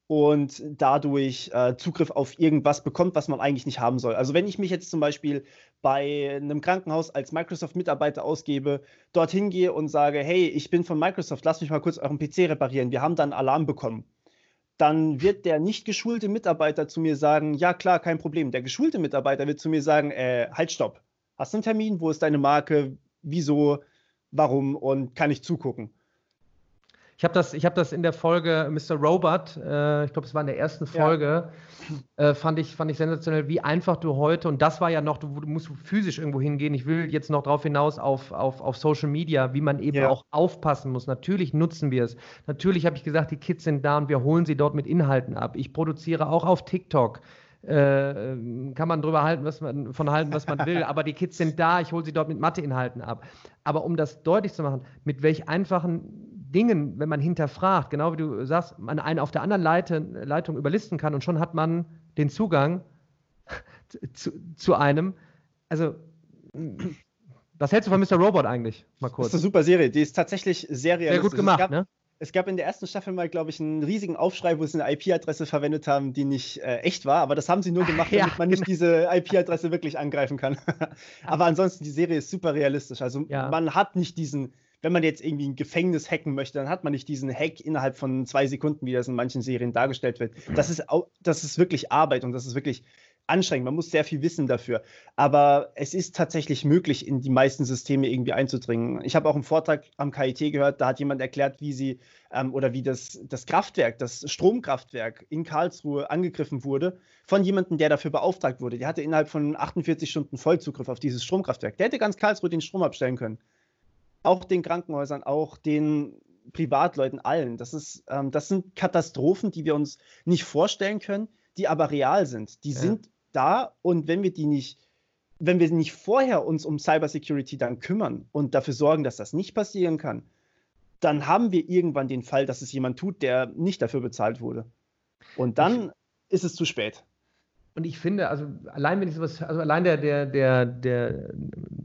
und dadurch äh, Zugriff auf irgendwas bekommt, was man eigentlich nicht haben soll. Also wenn ich mich jetzt zum Beispiel bei einem Krankenhaus als Microsoft-Mitarbeiter ausgebe, dorthin gehe und sage, hey, ich bin von Microsoft, lass mich mal kurz euren PC reparieren, wir haben dann Alarm bekommen. Dann wird der nicht geschulte Mitarbeiter zu mir sagen, ja klar, kein Problem. Der geschulte Mitarbeiter wird zu mir sagen, äh, halt, stopp. Hast du einen Termin? Wo ist deine Marke? Wieso? Warum? Und kann ich zugucken? Ich habe das, hab das in der Folge Mr. Robot, äh, ich glaube, es war in der ersten Folge, ja. äh, fand, ich, fand ich sensationell, wie einfach du heute, und das war ja noch, du, du musst physisch irgendwo hingehen. Ich will jetzt noch darauf hinaus auf, auf, auf Social Media, wie man eben ja. auch aufpassen muss. Natürlich nutzen wir es. Natürlich habe ich gesagt, die Kids sind da und wir holen sie dort mit Inhalten ab. Ich produziere auch auf TikTok. Äh, kann man drüber halten, was man von halten, was man will, aber die Kids sind da, ich hole sie dort mit Matheinhalten ab. Aber um das deutlich zu machen, mit welch einfachen Dingen, wenn man hinterfragt, genau wie du sagst, man einen auf der anderen Leitung überlisten kann und schon hat man den Zugang zu, zu einem. Also, was hältst du von Mr. Robot eigentlich? Mal kurz. Das ist eine super Serie. Die ist tatsächlich sehr realistisch. Sehr gut gemacht, gab, ne? Es gab in der ersten Staffel mal, glaube ich, einen riesigen Aufschrei, wo sie eine IP-Adresse verwendet haben, die nicht äh, echt war. Aber das haben sie nur gemacht, damit ja, man nicht genau. diese IP-Adresse wirklich angreifen kann. aber ansonsten, die Serie ist super realistisch. Also ja. man hat nicht diesen, wenn man jetzt irgendwie ein Gefängnis hacken möchte, dann hat man nicht diesen Hack innerhalb von zwei Sekunden, wie das in manchen Serien dargestellt wird. Das ist, das ist wirklich Arbeit und das ist wirklich anstrengend. Man muss sehr viel wissen dafür. Aber es ist tatsächlich möglich, in die meisten Systeme irgendwie einzudringen. Ich habe auch einen Vortrag am KIT gehört, da hat jemand erklärt, wie sie ähm, oder wie das, das Kraftwerk, das Stromkraftwerk in Karlsruhe angegriffen wurde von jemandem, der dafür beauftragt wurde. Der hatte innerhalb von 48 Stunden Vollzugriff auf dieses Stromkraftwerk. Der hätte ganz Karlsruhe den Strom abstellen können. Auch den Krankenhäusern, auch den Privatleuten, allen. Das, ist, ähm, das sind Katastrophen, die wir uns nicht vorstellen können, die aber real sind. Die ja. sind da und wenn wir die nicht, wenn wir nicht vorher uns um Cybersecurity dann kümmern und dafür sorgen, dass das nicht passieren kann, dann haben wir irgendwann den Fall, dass es jemand tut, der nicht dafür bezahlt wurde. Und dann ich, ist es zu spät. Und ich finde, also allein wenn ich sowas, also allein der, der, der, der,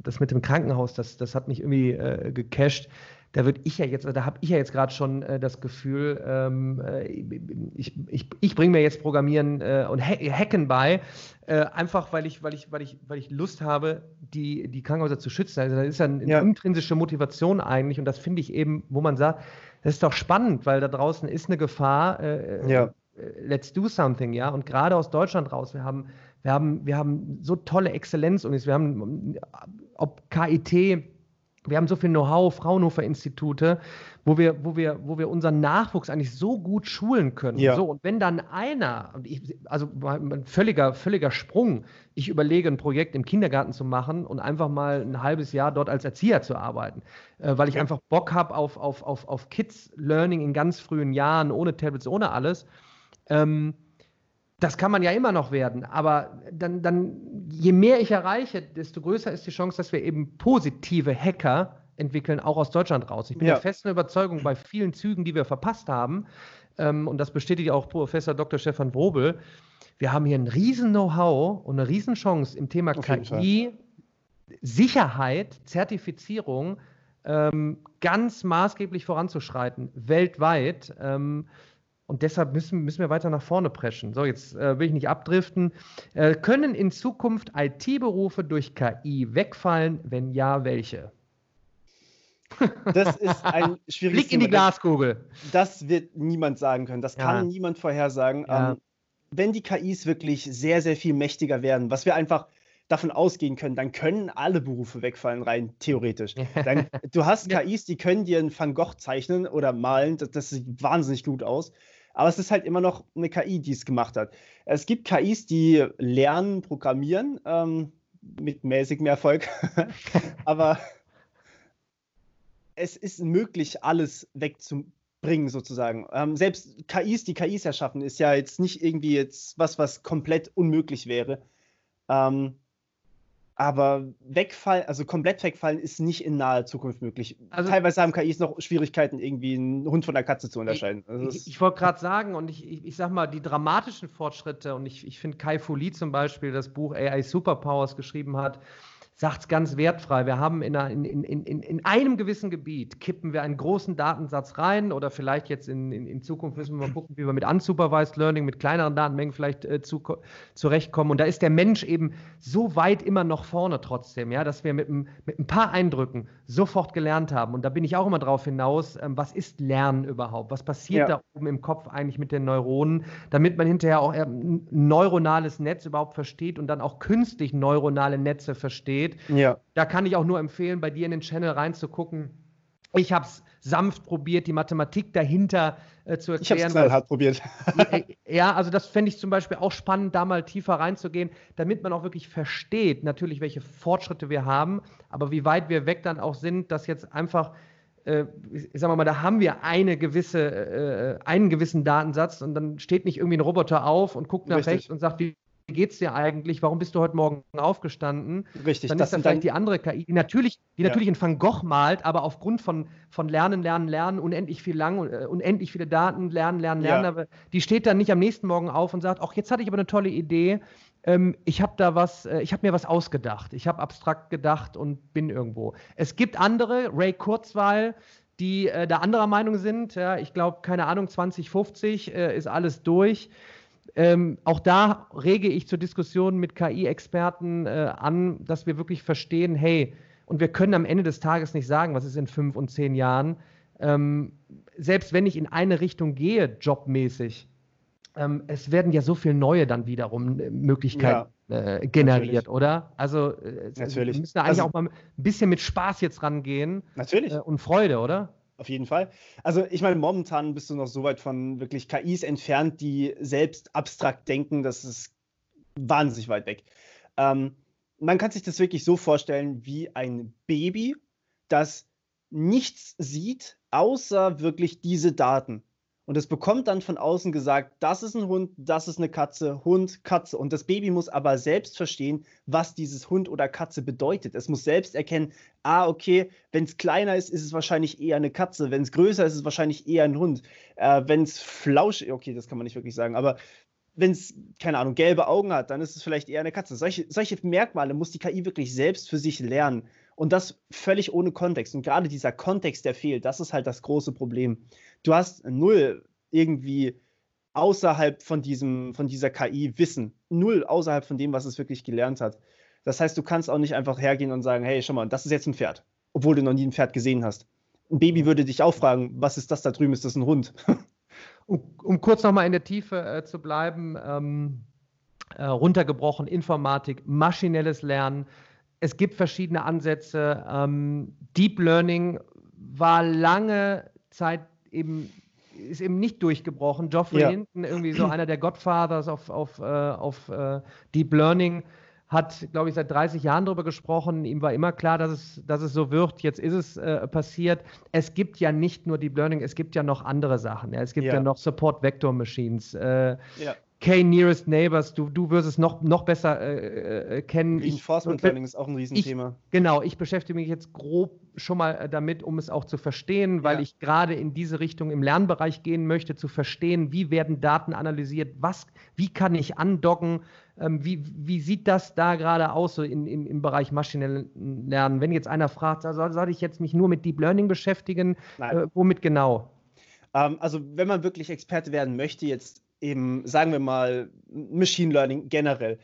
das mit dem Krankenhaus, das, das hat mich irgendwie äh, gecasht da würde ich ja jetzt, da habe ich ja jetzt gerade schon äh, das Gefühl, ähm, äh, ich, ich, ich bringe mir jetzt Programmieren äh, und Hacken bei, äh, einfach weil ich, weil ich, weil ich, weil ich Lust habe, die, die Krankenhäuser zu schützen. Also das ist ja eine ja. intrinsische Motivation eigentlich und das finde ich eben, wo man sagt, das ist doch spannend, weil da draußen ist eine Gefahr. Äh, ja. Äh, let's do something, ja. Und gerade aus Deutschland raus, wir haben, wir haben, wir haben so tolle Exzellenzunis, wir haben, ob KIT, wir haben so viel Know-how, Fraunhofer-Institute, wo wir, wo, wir, wo wir unseren Nachwuchs eigentlich so gut schulen können. Ja. So, und wenn dann einer, und ich, also ein völliger, völliger Sprung, ich überlege, ein Projekt im Kindergarten zu machen und einfach mal ein halbes Jahr dort als Erzieher zu arbeiten, äh, weil ich ja. einfach Bock habe auf, auf, auf, auf Kids-Learning in ganz frühen Jahren, ohne Tablets, ohne alles. Ähm, das kann man ja immer noch werden, aber dann, dann, je mehr ich erreiche, desto größer ist die Chance, dass wir eben positive Hacker entwickeln, auch aus Deutschland raus. Ich bin ja. der festen Überzeugung, bei vielen Zügen, die wir verpasst haben, ähm, und das bestätigt auch Professor Dr. Stefan Wrobel, wir haben hier ein riesen Know-how und eine riesen Chance im Thema Auf KI, Sicherheit, Zertifizierung ähm, ganz maßgeblich voranzuschreiten, weltweit. Ähm, und deshalb müssen, müssen wir weiter nach vorne preschen. So, jetzt äh, will ich nicht abdriften. Äh, können in Zukunft IT-Berufe durch KI wegfallen? Wenn ja, welche? Das ist ein schwieriges Blick in die Glaskugel. Das wird niemand sagen können. Das kann ja. niemand vorhersagen. Ja. Ähm, wenn die KIs wirklich sehr, sehr viel mächtiger werden, was wir einfach davon ausgehen können, dann können alle Berufe wegfallen, rein theoretisch. Dann, du hast KIs, die können dir einen Van Gogh zeichnen oder malen, das, das sieht wahnsinnig gut aus. Aber es ist halt immer noch eine KI, die es gemacht hat. Es gibt KIs, die lernen, programmieren, ähm, mit mäßigem Erfolg. Aber es ist möglich, alles wegzubringen, sozusagen. Ähm, selbst KIs, die KIs erschaffen, ist ja jetzt nicht irgendwie jetzt was, was komplett unmöglich wäre. Ähm, aber wegfallen, also komplett wegfallen, ist nicht in naher Zukunft möglich. Also, Teilweise haben KIs noch Schwierigkeiten, irgendwie einen Hund von der Katze zu unterscheiden. Also ich, ich wollte gerade sagen, und ich, ich, ich sag mal, die dramatischen Fortschritte, und ich, ich finde Kai Foli zum Beispiel, das Buch AI Superpowers geschrieben hat, sagt es ganz wertfrei. Wir haben in, einer, in, in, in, in, einem gewissen Gebiet, kippen wir einen großen Datensatz rein oder vielleicht jetzt in, Zukunft müssen wir mal gucken, wie wir mit Unsupervised Learning, mit kleineren Datenmengen vielleicht äh, zu, zurechtkommen. Und da ist der Mensch eben so weit immer noch vorne trotzdem, ja, dass wir mit, mit ein paar Eindrücken sofort gelernt haben. Und da bin ich auch immer drauf hinaus, ähm, was ist Lernen überhaupt? Was passiert ja. da oben im Kopf eigentlich mit den Neuronen, damit man hinterher auch ein neuronales Netz überhaupt versteht und dann auch künstlich neuronale Netze versteht. Ja. Da kann ich auch nur empfehlen, bei dir in den Channel reinzugucken. Ich habe es sanft probiert, die Mathematik dahinter äh, zu erklären. Ich habe es knallhart probiert. ja, also das fände ich zum Beispiel auch spannend, da mal tiefer reinzugehen, damit man auch wirklich versteht, natürlich, welche Fortschritte wir haben, aber wie weit wir weg dann auch sind, dass jetzt einfach äh, ich sag mal, da haben wir eine gewisse, äh, einen gewissen Datensatz und dann steht nicht irgendwie ein Roboter auf und guckt nach Richtig. rechts und sagt, wie geht's dir eigentlich? Warum bist du heute Morgen aufgestanden? Richtig. Dann ist das vielleicht die andere KI, die natürlich, die ja. natürlich in Van Gogh malt, aber aufgrund von, von Lernen, Lernen, Lernen, unendlich viel lang, uh, unendlich viele Daten, Lernen, Lernen, Lernen, ja. aber die steht dann nicht am nächsten Morgen auf und sagt, ach, jetzt hatte ich aber eine tolle Idee. Ähm, ich habe da was, äh, ich habe mir was ausgedacht. Ich habe abstrakt gedacht und bin irgendwo. Es gibt andere, Ray Kurzweil, die äh, da anderer Meinung sind. Ja, ich glaube, keine Ahnung, 2050 äh, ist alles durch. Ähm, auch da rege ich zur Diskussion mit KI-Experten äh, an, dass wir wirklich verstehen, hey, und wir können am Ende des Tages nicht sagen, was ist in fünf und zehn Jahren. Ähm, selbst wenn ich in eine Richtung gehe, jobmäßig, ähm, es werden ja so viele neue dann wiederum äh, Möglichkeiten ja, äh, generiert, natürlich. oder? Also äh, natürlich. wir müssen da eigentlich also, auch mal ein bisschen mit Spaß jetzt rangehen. Natürlich. Äh, und Freude, oder? Auf jeden Fall. Also ich meine, momentan bist du noch so weit von wirklich KIs entfernt, die selbst abstrakt denken, das ist wahnsinnig weit weg. Ähm, man kann sich das wirklich so vorstellen wie ein Baby, das nichts sieht, außer wirklich diese Daten. Und es bekommt dann von außen gesagt, das ist ein Hund, das ist eine Katze, Hund, Katze. Und das Baby muss aber selbst verstehen, was dieses Hund oder Katze bedeutet. Es muss selbst erkennen, ah, okay, wenn es kleiner ist, ist es wahrscheinlich eher eine Katze. Wenn es größer ist, ist es wahrscheinlich eher ein Hund. Äh, wenn es flauschig, okay, das kann man nicht wirklich sagen, aber wenn es, keine Ahnung, gelbe Augen hat, dann ist es vielleicht eher eine Katze. Solche, solche Merkmale muss die KI wirklich selbst für sich lernen. Und das völlig ohne Kontext. Und gerade dieser Kontext, der fehlt, das ist halt das große Problem. Du hast null irgendwie außerhalb von, diesem, von dieser KI Wissen. Null außerhalb von dem, was es wirklich gelernt hat. Das heißt, du kannst auch nicht einfach hergehen und sagen, hey, schau mal, das ist jetzt ein Pferd, obwohl du noch nie ein Pferd gesehen hast. Ein Baby würde dich auch fragen, was ist das da drüben? Ist das ein Hund? um, um kurz nochmal in der Tiefe äh, zu bleiben, ähm, äh, runtergebrochen, Informatik, maschinelles Lernen, es gibt verschiedene Ansätze. Ähm, Deep Learning war lange Zeit eben ist eben nicht durchgebrochen. Geoffrey ja. Hinton, irgendwie so einer der Godfathers auf, auf, äh, auf äh, Deep Learning, hat, glaube ich, seit 30 Jahren darüber gesprochen. Ihm war immer klar, dass es, dass es so wird. Jetzt ist es äh, passiert. Es gibt ja nicht nur Deep Learning, es gibt ja noch andere Sachen. Ja. Es gibt ja, ja noch Support Vector Machines. Äh, ja. K-Nearest Neighbors, du, du wirst es noch, noch besser äh, äh, kennen. Reinforcement Learning ist auch ein Riesenthema. Ich, genau, ich beschäftige mich jetzt grob schon mal äh, damit, um es auch zu verstehen, weil ja. ich gerade in diese Richtung im Lernbereich gehen möchte, zu verstehen, wie werden Daten analysiert, was, wie kann ich andocken, ähm, wie, wie sieht das da gerade aus so in, in, im Bereich maschinelles Lernen? Wenn jetzt einer fragt, soll, soll ich jetzt mich nur mit Deep Learning beschäftigen, äh, womit genau? Ähm, also wenn man wirklich Experte werden möchte, jetzt eben, sagen wir mal, Machine Learning generell,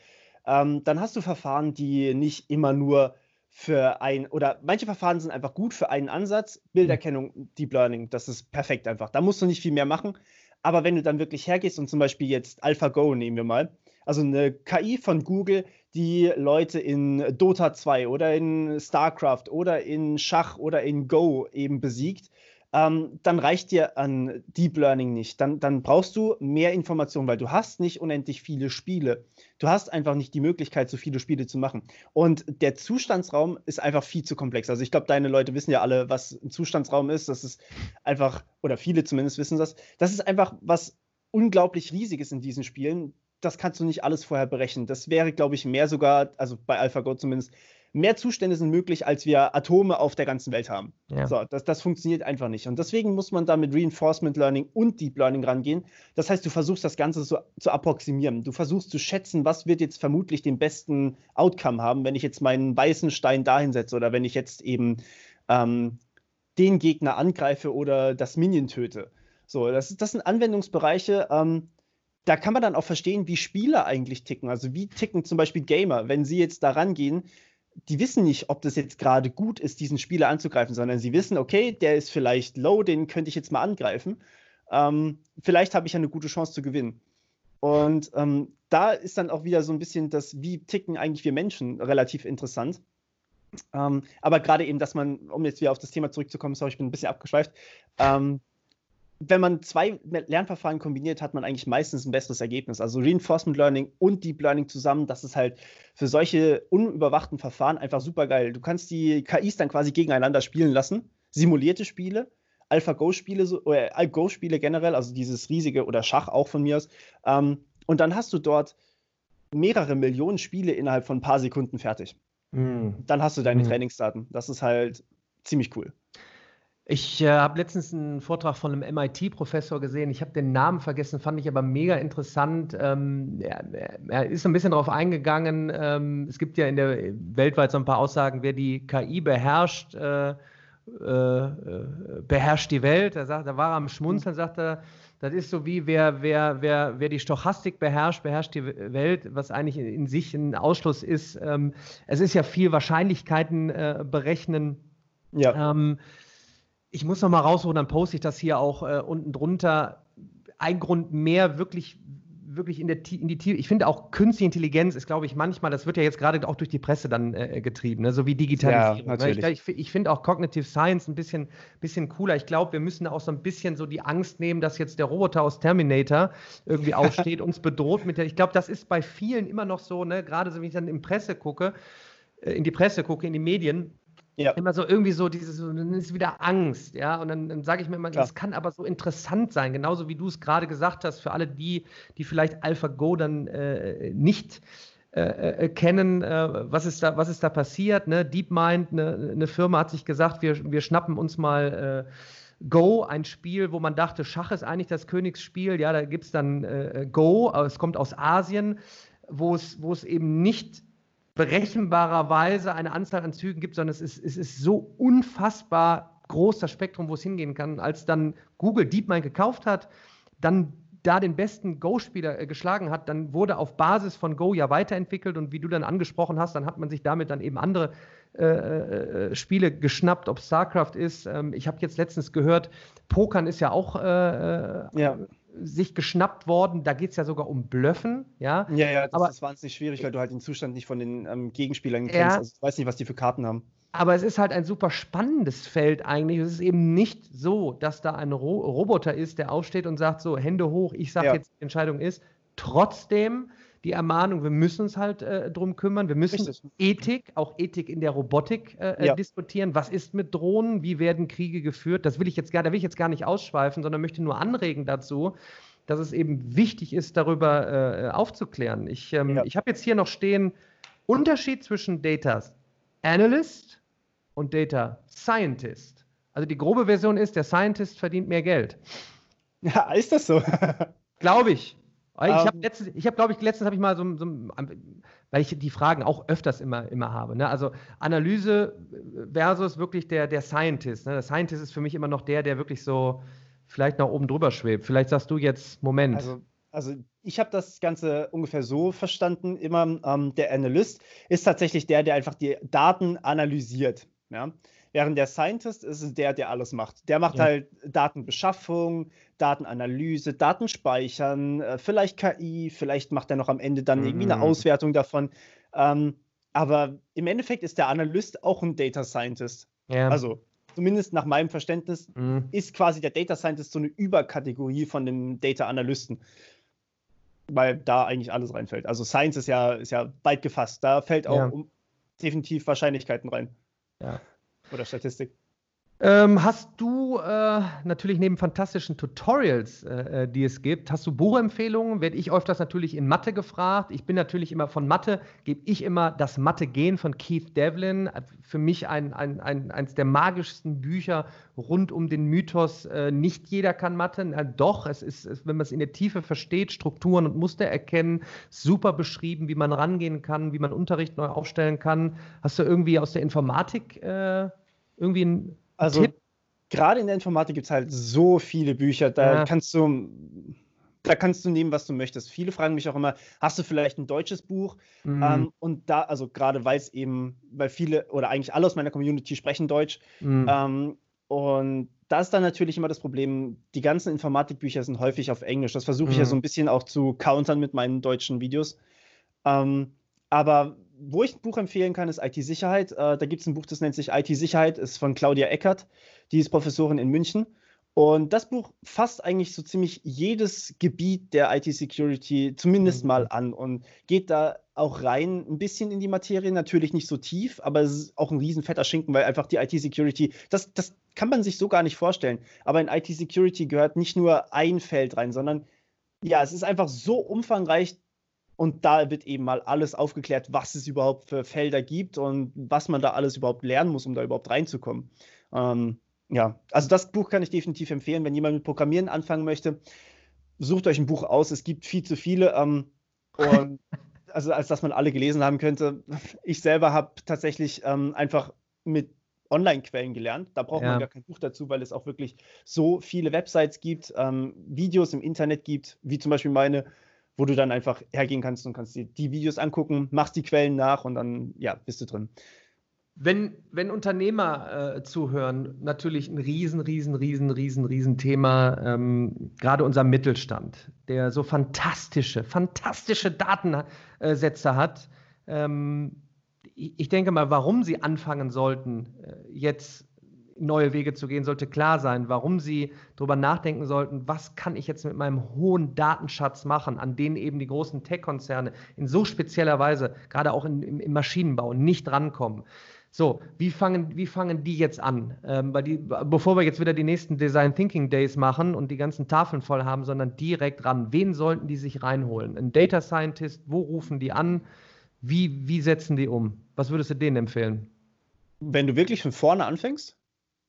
ähm, dann hast du Verfahren, die nicht immer nur für ein, oder manche Verfahren sind einfach gut für einen Ansatz, Bilderkennung, Deep Learning, das ist perfekt einfach. Da musst du nicht viel mehr machen. Aber wenn du dann wirklich hergehst und zum Beispiel jetzt AlphaGo nehmen wir mal, also eine KI von Google, die Leute in Dota 2 oder in StarCraft oder in Schach oder in Go eben besiegt, ähm, dann reicht dir an Deep Learning nicht. Dann, dann brauchst du mehr Informationen, weil du hast nicht unendlich viele Spiele. Du hast einfach nicht die Möglichkeit, so viele Spiele zu machen. Und der Zustandsraum ist einfach viel zu komplex. Also ich glaube, deine Leute wissen ja alle, was ein Zustandsraum ist. Das ist einfach, oder viele zumindest wissen das. Das ist einfach was unglaublich Riesiges in diesen Spielen. Das kannst du nicht alles vorher berechnen. Das wäre, glaube ich, mehr sogar, also bei AlphaGo zumindest, mehr Zustände sind möglich, als wir Atome auf der ganzen Welt haben. Ja. So, das, das funktioniert einfach nicht. Und deswegen muss man da mit Reinforcement Learning und Deep Learning rangehen. Das heißt, du versuchst das Ganze so zu approximieren. Du versuchst zu schätzen, was wird jetzt vermutlich den besten Outcome haben, wenn ich jetzt meinen weißen Stein dahin setze oder wenn ich jetzt eben ähm, den Gegner angreife oder das Minion töte. So, das, das sind Anwendungsbereiche, ähm, da kann man dann auch verstehen, wie Spieler eigentlich ticken. Also wie ticken zum Beispiel Gamer, wenn sie jetzt da rangehen, die wissen nicht, ob das jetzt gerade gut ist, diesen Spieler anzugreifen, sondern sie wissen, okay, der ist vielleicht low, den könnte ich jetzt mal angreifen. Ähm, vielleicht habe ich eine gute Chance zu gewinnen. Und ähm, da ist dann auch wieder so ein bisschen das, wie ticken eigentlich wir Menschen, relativ interessant. Ähm, aber gerade eben, dass man, um jetzt wieder auf das Thema zurückzukommen, sorry, ich bin ein bisschen abgeschweift, ähm, wenn man zwei Lernverfahren kombiniert, hat man eigentlich meistens ein besseres Ergebnis. Also Reinforcement Learning und Deep Learning zusammen, das ist halt für solche unüberwachten Verfahren einfach super geil. Du kannst die KIs dann quasi gegeneinander spielen lassen, simulierte Spiele, AlphaGo-Spiele oder Go-Spiele generell, also dieses riesige oder Schach auch von mir aus. Ähm, und dann hast du dort mehrere Millionen Spiele innerhalb von ein paar Sekunden fertig. Mhm. Dann hast du deine mhm. Trainingsdaten. Das ist halt ziemlich cool. Ich äh, habe letztens einen Vortrag von einem MIT-Professor gesehen. Ich habe den Namen vergessen, fand ich aber mega interessant. Ähm, er, er, ist ein bisschen darauf eingegangen. Ähm, es gibt ja in der weltweit so ein paar Aussagen, wer die KI beherrscht, äh, äh, beherrscht die Welt. Er sagt, da war er am Schmunzeln, sagt er, das ist so wie wer, wer, wer, wer die Stochastik beherrscht, beherrscht die Welt, was eigentlich in sich ein Ausschluss ist. Ähm, es ist ja viel Wahrscheinlichkeiten äh, berechnen. Ja. Ich muss noch mal rausholen, dann poste ich das hier auch äh, unten drunter. Ein Grund mehr, wirklich, wirklich in, der, in die Tiefe. Ich finde auch künstliche Intelligenz ist, glaube ich, manchmal, das wird ja jetzt gerade auch durch die Presse dann äh, getrieben, ne? so wie Digitalisierung. Ja, natürlich. Ne? Ich, ich, ich finde auch Cognitive Science ein bisschen, bisschen cooler. Ich glaube, wir müssen auch so ein bisschen so die Angst nehmen, dass jetzt der Roboter aus Terminator irgendwie aufsteht, uns bedroht mit der. Ich glaube, das ist bei vielen immer noch so, ne? gerade so, wenn ich dann in Presse gucke, äh, in die Presse gucke, in die Medien ja. Immer so irgendwie so dieses, dann ist wieder Angst, ja. Und dann, dann sage ich mir immer, Klar. das kann aber so interessant sein, genauso wie du es gerade gesagt hast, für alle die, die vielleicht AlphaGo dann äh, nicht äh, äh, kennen, äh, was, ist da, was ist da passiert. Ne? DeepMind, eine, eine Firma hat sich gesagt, wir, wir schnappen uns mal äh, Go, ein Spiel, wo man dachte, Schach ist eigentlich das Königsspiel. Ja, da gibt es dann äh, Go, es kommt aus Asien, wo es eben nicht berechenbarerweise eine Anzahl an Zügen gibt, sondern es ist, es ist so unfassbar groß das Spektrum, wo es hingehen kann. Als dann Google DeepMind gekauft hat, dann da den besten Go-Spieler äh, geschlagen hat, dann wurde auf Basis von Go ja weiterentwickelt und wie du dann angesprochen hast, dann hat man sich damit dann eben andere äh, äh, Spiele geschnappt, ob StarCraft ist. Ähm, ich habe jetzt letztens gehört, Pokern ist ja auch äh, äh ja sich geschnappt worden. Da geht es ja sogar um Blöffen. Ja, ja, ja das aber, ist wahnsinnig schwierig, weil du halt den Zustand nicht von den ähm, Gegenspielern kennst. Ja, also du weißt nicht, was die für Karten haben. Aber es ist halt ein super spannendes Feld eigentlich. Es ist eben nicht so, dass da ein Ro Roboter ist, der aufsteht und sagt so, Hände hoch, ich sage ja. jetzt, die Entscheidung ist. Trotzdem die Ermahnung, wir müssen uns halt äh, drum kümmern. Wir müssen Richtig. Ethik, auch Ethik in der Robotik äh, äh, ja. diskutieren. Was ist mit Drohnen? Wie werden Kriege geführt? Das will ich jetzt gar, da will ich jetzt gar nicht ausschweifen, sondern möchte nur anregen dazu, dass es eben wichtig ist, darüber äh, aufzuklären. Ich, ähm, ja. ich habe jetzt hier noch stehen Unterschied zwischen Data Analyst und Data Scientist. Also die grobe Version ist, der Scientist verdient mehr Geld. Ja, ist das so? Glaube ich. Ich habe ähm. letztens, ich habe, glaube ich, letztens habe ich mal so, so, weil ich die Fragen auch öfters immer, immer habe. Ne? Also Analyse versus wirklich der, der Scientist. Ne? Der Scientist ist für mich immer noch der, der wirklich so vielleicht nach oben drüber schwebt. Vielleicht sagst du jetzt, Moment. Also, also ich habe das Ganze ungefähr so verstanden. Immer ähm, der Analyst ist tatsächlich der, der einfach die Daten analysiert. Ja? Während der Scientist ist der, der alles macht. Der macht ja. halt Datenbeschaffung, Datenanalyse, Datenspeichern, äh, vielleicht KI, vielleicht macht er noch am Ende dann mhm. irgendwie eine mhm. Auswertung davon. Ähm, aber im Endeffekt ist der Analyst auch ein Data Scientist. Ja. Also zumindest nach meinem Verständnis mhm. ist quasi der Data Scientist so eine Überkategorie von dem Data Analysten. Weil da eigentlich alles reinfällt. Also Science ist ja, ist ja weit gefasst. Da fällt auch ja. um, definitiv Wahrscheinlichkeiten rein. Ja. Oder Statistik. Ähm, hast du äh, natürlich neben fantastischen Tutorials, äh, äh, die es gibt, hast du Buchempfehlungen? Werde ich öfters natürlich in Mathe gefragt. Ich bin natürlich immer von Mathe, gebe ich immer das Mathe-Gen von Keith Devlin. Für mich ein, ein, ein, eines der magischsten Bücher rund um den Mythos, äh, nicht jeder kann Mathe. Na, doch, es ist, wenn man es in der Tiefe versteht, Strukturen und Muster erkennen, super beschrieben, wie man rangehen kann, wie man Unterricht neu aufstellen kann. Hast du irgendwie aus der Informatik äh, irgendwie ein also gerade in der Informatik gibt es halt so viele Bücher, da ja. kannst du da kannst du nehmen, was du möchtest. Viele fragen mich auch immer, hast du vielleicht ein deutsches Buch? Mhm. Ähm, und da, also gerade weil es eben, weil viele oder eigentlich alle aus meiner Community sprechen Deutsch. Mhm. Ähm, und da ist dann natürlich immer das Problem, die ganzen Informatikbücher sind häufig auf Englisch. Das versuche ich mhm. ja so ein bisschen auch zu countern mit meinen deutschen Videos. Ähm, aber wo ich ein Buch empfehlen kann, ist IT-Sicherheit. Äh, da gibt es ein Buch, das nennt sich IT-Sicherheit, ist von Claudia Eckert. Die ist Professorin in München. Und das Buch fasst eigentlich so ziemlich jedes Gebiet der IT-Security zumindest mhm. mal an und geht da auch rein ein bisschen in die Materie, natürlich nicht so tief, aber es ist auch ein riesen fetter Schinken, weil einfach die IT-Security, das, das kann man sich so gar nicht vorstellen. Aber in IT-Security gehört nicht nur ein Feld rein, sondern ja, es ist einfach so umfangreich und da wird eben mal alles aufgeklärt, was es überhaupt für Felder gibt und was man da alles überhaupt lernen muss, um da überhaupt reinzukommen. Ähm, ja, also das Buch kann ich definitiv empfehlen, wenn jemand mit Programmieren anfangen möchte. Sucht euch ein Buch aus. Es gibt viel zu viele. Ähm, und also als dass man alle gelesen haben könnte. Ich selber habe tatsächlich ähm, einfach mit Online-Quellen gelernt. Da braucht ja. man gar kein Buch dazu, weil es auch wirklich so viele Websites gibt, ähm, Videos im Internet gibt, wie zum Beispiel meine, wo du dann einfach hergehen kannst und kannst dir die Videos angucken, machst die Quellen nach und dann ja, bist du drin. Wenn, wenn Unternehmer äh, zuhören, natürlich ein riesen, riesen, riesen, riesen, riesen Thema, ähm, gerade unser Mittelstand, der so fantastische, fantastische Datensätze hat. Ähm, ich, denke mal, warum sie anfangen sollten, äh, jetzt neue Wege zu gehen, sollte klar sein, warum sie darüber nachdenken sollten, was kann ich jetzt mit meinem hohen Datenschatz machen, an denen eben die großen Tech-Konzerne in so spezieller Weise, gerade auch in, im, im Maschinenbau, nicht rankommen. So, wie fangen, wie fangen die jetzt an? Ähm, die, bevor wir jetzt wieder die nächsten Design Thinking Days machen und die ganzen Tafeln voll haben, sondern direkt ran. Wen sollten die sich reinholen? Ein Data Scientist, wo rufen die an? Wie, wie setzen die um? Was würdest du denen empfehlen? Wenn du wirklich von vorne anfängst?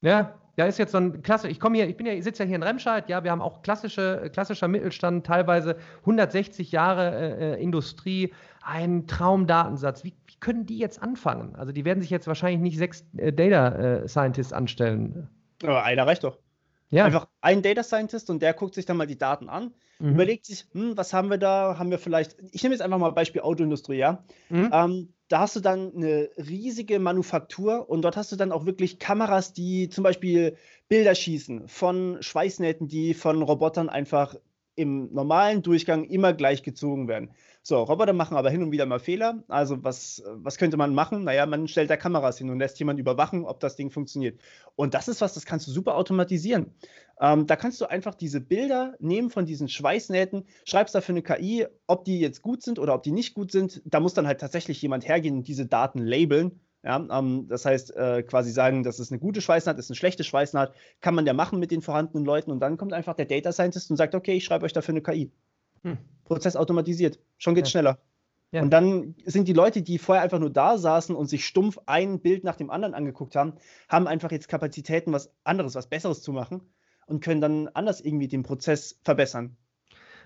Ja, ja, ist jetzt so ein klasse. Ich komme hier, ich bin ja, ich sitze ja hier in Remscheid. Ja, wir haben auch klassische, klassischer Mittelstand, teilweise 160 Jahre äh, äh, Industrie, einen Traumdatensatz. Wie, wie können die jetzt anfangen? Also die werden sich jetzt wahrscheinlich nicht sechs äh, Data äh, Scientists anstellen. Aber einer reicht doch. Ja. Einfach ein Data Scientist und der guckt sich dann mal die Daten an, mhm. überlegt sich, hm, was haben wir da? Haben wir vielleicht, ich nehme jetzt einfach mal Beispiel Autoindustrie, ja. Mhm. Ähm, da hast du dann eine riesige Manufaktur und dort hast du dann auch wirklich Kameras, die zum Beispiel Bilder schießen von Schweißnähten, die von Robotern einfach im normalen Durchgang immer gleich gezogen werden. So, Roboter machen aber hin und wieder mal Fehler. Also, was, was könnte man machen? Naja, man stellt da Kameras hin und lässt jemand überwachen, ob das Ding funktioniert. Und das ist was, das kannst du super automatisieren. Ähm, da kannst du einfach diese Bilder nehmen von diesen Schweißnähten, schreibst dafür eine KI, ob die jetzt gut sind oder ob die nicht gut sind. Da muss dann halt tatsächlich jemand hergehen und diese Daten labeln. Ja, ähm, das heißt, äh, quasi sagen, das ist eine gute Schweißnaht, das ist eine schlechte Schweißnaht, kann man ja machen mit den vorhandenen Leuten und dann kommt einfach der Data Scientist und sagt, okay, ich schreibe euch dafür eine KI. Hm. Prozess automatisiert. Schon geht's ja. schneller. Ja. Und dann sind die Leute, die vorher einfach nur da saßen und sich stumpf ein Bild nach dem anderen angeguckt haben, haben einfach jetzt Kapazitäten, was anderes, was Besseres zu machen und können dann anders irgendwie den Prozess verbessern.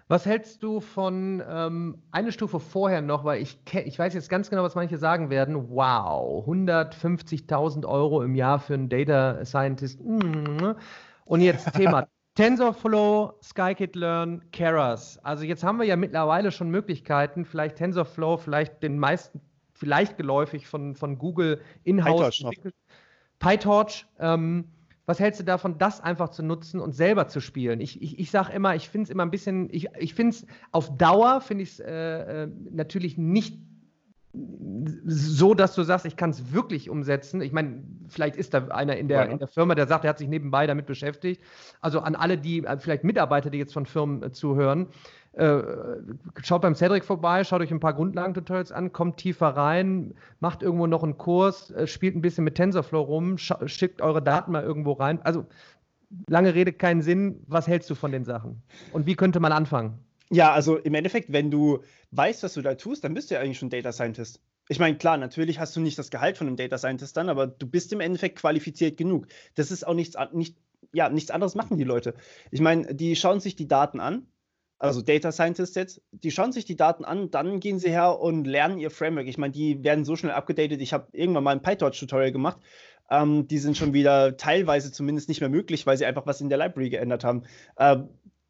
Was hältst du von ähm, eine Stufe vorher noch, weil ich, ich weiß jetzt ganz genau, was manche sagen werden. Wow, 150.000 Euro im Jahr für einen Data Scientist. Mm. Und jetzt Thema TensorFlow, Scikit-Learn, Keras. Also jetzt haben wir ja mittlerweile schon Möglichkeiten, vielleicht TensorFlow, vielleicht den meisten, vielleicht geläufig von, von Google in-house. PyTorch. PyTorch ähm, was hältst du davon, das einfach zu nutzen und selber zu spielen? Ich, ich, ich sage immer, ich finde es immer ein bisschen, ich, ich finde es auf Dauer, finde ich es äh, äh, natürlich nicht so, dass du sagst, ich kann es wirklich umsetzen. Ich meine, vielleicht ist da einer in der, ja. in der Firma, der sagt, er hat sich nebenbei damit beschäftigt. Also an alle, die, äh, vielleicht Mitarbeiter, die jetzt von Firmen äh, zuhören, äh, schaut beim Cedric vorbei, schaut euch ein paar Grundlagentutorials an, kommt tiefer rein, macht irgendwo noch einen Kurs, äh, spielt ein bisschen mit TensorFlow rum, schickt eure Daten mal irgendwo rein. Also lange Rede, keinen Sinn. Was hältst du von den Sachen? Und wie könnte man anfangen? Ja, also im Endeffekt, wenn du weißt, was du da tust, dann bist du ja eigentlich schon Data Scientist. Ich meine, klar, natürlich hast du nicht das Gehalt von einem Data Scientist dann, aber du bist im Endeffekt qualifiziert genug. Das ist auch nichts, nicht, ja, nichts anderes machen die Leute. Ich meine, die schauen sich die Daten an, also Data Scientists jetzt, die schauen sich die Daten an, dann gehen sie her und lernen ihr Framework. Ich meine, die werden so schnell abgedatet. Ich habe irgendwann mal ein PyTorch-Tutorial gemacht. Ähm, die sind schon wieder teilweise zumindest nicht mehr möglich, weil sie einfach was in der Library geändert haben. Ähm,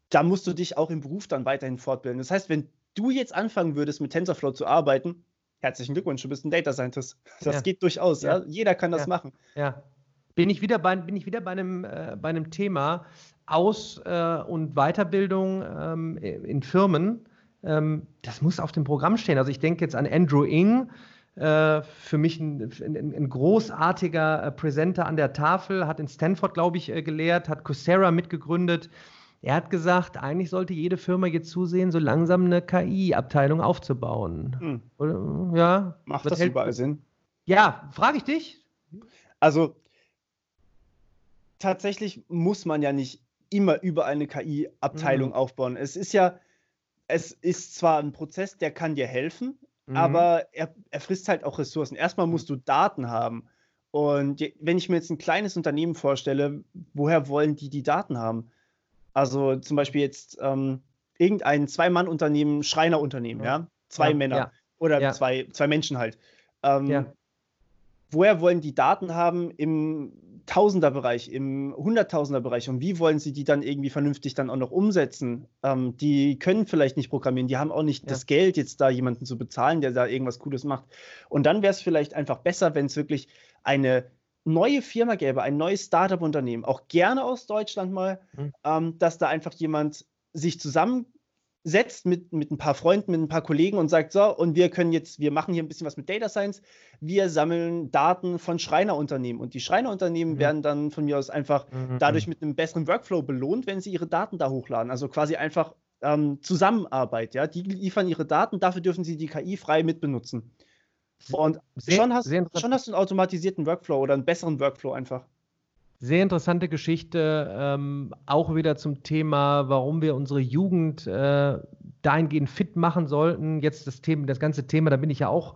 da musst du dich auch im Beruf dann weiterhin fortbilden. Das heißt, wenn du jetzt anfangen würdest, mit TensorFlow zu arbeiten, herzlichen Glückwunsch, du bist ein Data Scientist. Das ja. geht durchaus, ja. ja. Jeder kann das machen. Ja. Bin ich wieder bei, bin ich wieder bei, einem, äh, bei einem Thema Aus- äh, und Weiterbildung ähm, in Firmen. Ähm, das muss auf dem Programm stehen. Also ich denke jetzt an Andrew Ng, Äh, für mich ein, ein, ein großartiger äh, Präsenter an der Tafel, hat in Stanford, glaube ich, äh, gelehrt, hat Coursera mitgegründet. Er hat gesagt, eigentlich sollte jede Firma jetzt zusehen, so langsam eine KI-Abteilung aufzubauen. Hm. Oder, ja. Macht das überall Sinn? Ja, frage ich dich. Also tatsächlich muss man ja nicht immer über eine KI-Abteilung mhm. aufbauen. Es ist ja, es ist zwar ein Prozess, der kann dir helfen, mhm. aber er, er frisst halt auch Ressourcen. Erstmal musst du Daten haben. Und wenn ich mir jetzt ein kleines Unternehmen vorstelle, woher wollen die die Daten haben? Also zum Beispiel jetzt ähm, irgendein Zwei-Mann-Unternehmen, Schreinerunternehmen, ja. ja? Zwei ja, Männer ja. oder Zwei, zwei Menschen halt. Ähm, woher wollen die Daten haben im Tausenderbereich, im Hunderttausenderbereich und wie wollen sie die dann irgendwie vernünftig dann auch noch umsetzen? Ähm, die können vielleicht nicht programmieren, die haben auch nicht ja. das Geld, jetzt da jemanden zu bezahlen, der da irgendwas Cooles macht. Und dann wäre es vielleicht einfach besser, wenn es wirklich eine neue Firma gäbe, ein neues Startup-Unternehmen, auch gerne aus Deutschland mal, mhm. ähm, dass da einfach jemand sich zusammen setzt mit, mit ein paar Freunden, mit ein paar Kollegen und sagt, so, und wir können jetzt, wir machen hier ein bisschen was mit Data Science, wir sammeln Daten von Schreinerunternehmen und die Schreinerunternehmen mhm. werden dann von mir aus einfach mhm. dadurch mit einem besseren Workflow belohnt, wenn sie ihre Daten da hochladen. Also quasi einfach ähm, Zusammenarbeit, ja. Die liefern ihre Daten, dafür dürfen sie die KI frei mitbenutzen. Und sehr, schon, hast, schon hast du einen automatisierten Workflow oder einen besseren Workflow einfach. Sehr interessante Geschichte, ähm, auch wieder zum Thema, warum wir unsere Jugend äh, dahingehend fit machen sollten. Jetzt das Thema, das ganze Thema, da bin ich ja auch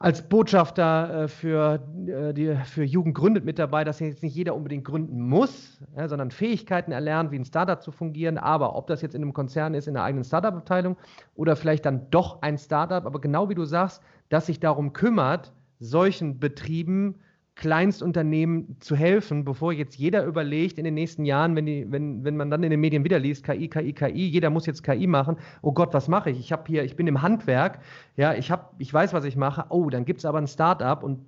als Botschafter äh, für, äh, für Jugend gründet mit dabei, dass jetzt nicht jeder unbedingt gründen muss, sondern Fähigkeiten erlernt, wie ein Startup zu fungieren. Aber ob das jetzt in einem Konzern ist, in einer eigenen Startup-Abteilung oder vielleicht dann doch ein Startup, aber genau wie du sagst, dass sich darum kümmert, solchen Betrieben Kleinstunternehmen zu helfen, bevor jetzt jeder überlegt in den nächsten Jahren, wenn, die, wenn, wenn man dann in den Medien wieder liest, KI, KI, KI, jeder muss jetzt KI machen. Oh Gott, was mache ich? Ich habe hier, ich bin im Handwerk, ja, ich habe, ich weiß, was ich mache. Oh, dann gibt es aber ein Startup und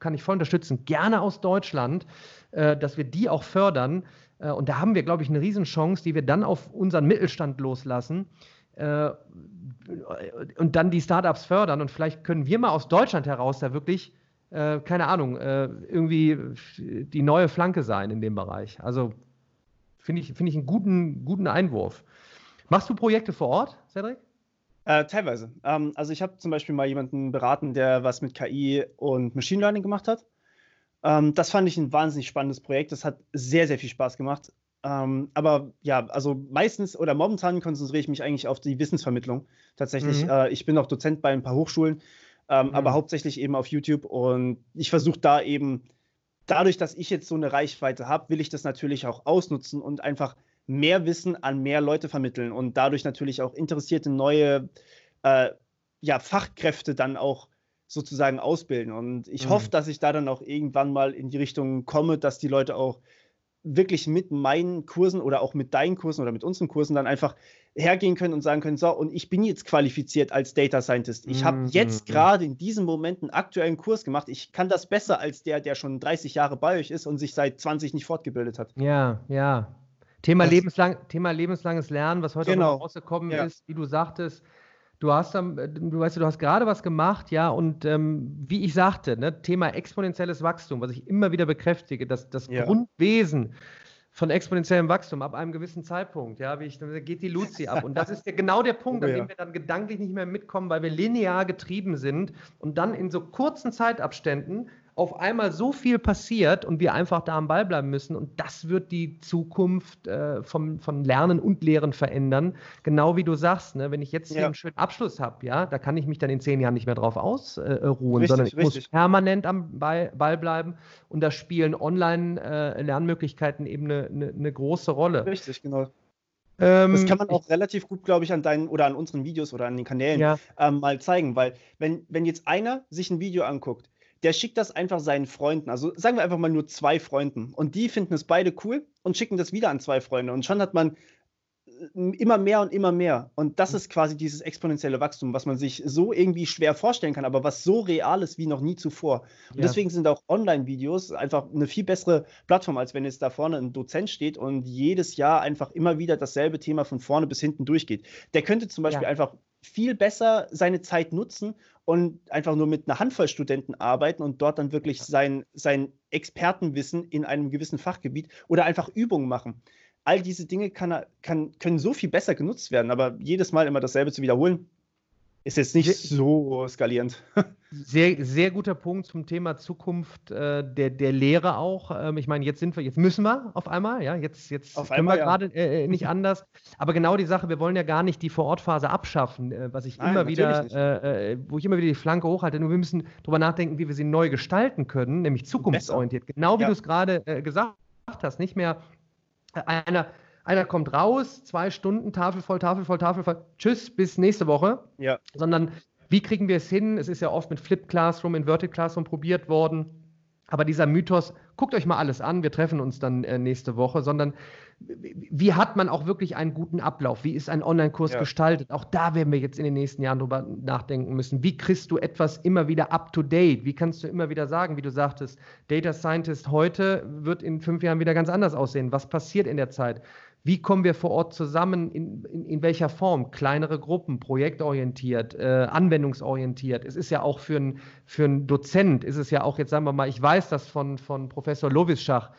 kann ich voll unterstützen, gerne aus Deutschland, äh, dass wir die auch fördern. Äh, und da haben wir, glaube ich, eine Riesenchance, die wir dann auf unseren Mittelstand loslassen äh, und dann die Startups fördern. Und vielleicht können wir mal aus Deutschland heraus da wirklich äh, keine Ahnung, äh, irgendwie die neue Flanke sein in dem Bereich. Also finde ich, find ich einen guten, guten Einwurf. Machst du Projekte vor Ort, Cedric? Äh, teilweise. Ähm, also ich habe zum Beispiel mal jemanden beraten, der was mit KI und Machine Learning gemacht hat. Ähm, das fand ich ein wahnsinnig spannendes Projekt. Das hat sehr, sehr viel Spaß gemacht. Ähm, aber ja, also meistens oder momentan konzentriere ich mich eigentlich auf die Wissensvermittlung. Tatsächlich, mhm. äh, ich bin auch Dozent bei ein paar Hochschulen ähm, mhm. aber hauptsächlich eben auf YouTube. Und ich versuche da eben, dadurch, dass ich jetzt so eine Reichweite habe, will ich das natürlich auch ausnutzen und einfach mehr Wissen an mehr Leute vermitteln und dadurch natürlich auch interessierte neue äh, ja, Fachkräfte dann auch sozusagen ausbilden. Und ich mhm. hoffe, dass ich da dann auch irgendwann mal in die Richtung komme, dass die Leute auch wirklich mit meinen Kursen oder auch mit deinen Kursen oder mit unseren Kursen dann einfach hergehen können und sagen können, so, und ich bin jetzt qualifiziert als Data Scientist. Ich habe mhm. jetzt mhm. gerade in diesem Moment einen aktuellen Kurs gemacht. Ich kann das besser als der, der schon 30 Jahre bei euch ist und sich seit 20 nicht fortgebildet hat. Ja, ja. Thema, lebenslang, Thema lebenslanges Lernen, was heute genau. rausgekommen ja. ist, wie du sagtest, Du hast, du weißt, du hast gerade was gemacht, ja, und ähm, wie ich sagte, ne, Thema exponentielles Wachstum, was ich immer wieder bekräftige, dass das ja. Grundwesen von exponentiellem Wachstum ab einem gewissen Zeitpunkt, ja, wie ich, dann geht die Luzi ab. Und das ist ja genau der Punkt, oh, an dem wir dann gedanklich nicht mehr mitkommen, weil wir linear getrieben sind und dann in so kurzen Zeitabständen auf einmal so viel passiert und wir einfach da am Ball bleiben müssen. Und das wird die Zukunft äh, vom, von Lernen und Lehren verändern. Genau wie du sagst, ne? wenn ich jetzt ja. hier einen schönen Abschluss habe, ja, da kann ich mich dann in zehn Jahren nicht mehr drauf ausruhen, äh, sondern ich richtig. muss permanent am Ball, Ball, bleiben. Und da spielen Online-Lernmöglichkeiten äh, eben eine, eine, eine große Rolle. Richtig, genau. Ähm, das kann man auch relativ gut, glaube ich, an deinen oder an unseren Videos oder an den Kanälen ja. ähm, mal zeigen, weil wenn, wenn jetzt einer sich ein Video anguckt, der schickt das einfach seinen Freunden. Also sagen wir einfach mal nur zwei Freunden. Und die finden es beide cool und schicken das wieder an zwei Freunde. Und schon hat man äh, immer mehr und immer mehr. Und das ist quasi dieses exponentielle Wachstum, was man sich so irgendwie schwer vorstellen kann, aber was so real ist wie noch nie zuvor. Und ja. deswegen sind auch Online-Videos einfach eine viel bessere Plattform, als wenn jetzt da vorne ein Dozent steht und jedes Jahr einfach immer wieder dasselbe Thema von vorne bis hinten durchgeht. Der könnte zum Beispiel ja. einfach viel besser seine Zeit nutzen und einfach nur mit einer Handvoll Studenten arbeiten und dort dann wirklich sein, sein Expertenwissen in einem gewissen Fachgebiet oder einfach Übungen machen. All diese Dinge kann, kann, können so viel besser genutzt werden, aber jedes Mal immer dasselbe zu wiederholen, ist jetzt nicht so skalierend. Sehr, sehr guter Punkt zum Thema Zukunft äh, der, der Lehre auch. Ähm, ich meine, jetzt sind wir, jetzt müssen wir auf einmal, ja, jetzt, jetzt auf können einmal, wir gerade äh, äh, nicht anders. Aber genau die Sache, wir wollen ja gar nicht die Vorortphase abschaffen, äh, was ich Nein, immer wieder, äh, äh, wo ich immer wieder die Flanke hochhalte. Nur wir müssen darüber nachdenken, wie wir sie neu gestalten können, nämlich zukunftsorientiert. Genau wie Ja. du es gerade gesagt hast, nicht mehr einer. Einer kommt raus, zwei Stunden, Tafel voll, Tafel voll, Tafel voll, tschüss, bis nächste Woche Ja, sondern wie kriegen wir es hin? Es ist ja oft mit Flip Classroom, Inverted Classroom probiert worden. Aber dieser Mythos, guckt euch mal alles an, wir treffen uns dann äh, nächste Woche, sondern wie hat man auch wirklich einen guten Ablauf? Wie ist ein Online-Kurs Ja. gestaltet? Auch da werden wir jetzt in den nächsten Jahren drüber nachdenken müssen. Wie kriegst du etwas immer wieder up to date? Wie kannst du immer wieder sagen, wie du sagtest, Data Scientist heute wird in fünf Jahren wieder ganz anders aussehen? Was passiert in der Zeit? Wie kommen wir vor Ort zusammen? In, in, in welcher Form? Kleinere Gruppen, projektorientiert, äh, anwendungsorientiert. Es ist ja auch für einen für Dozent, ist es ja auch jetzt, sagen wir mal, ich weiß das von, von Professor Lovischach,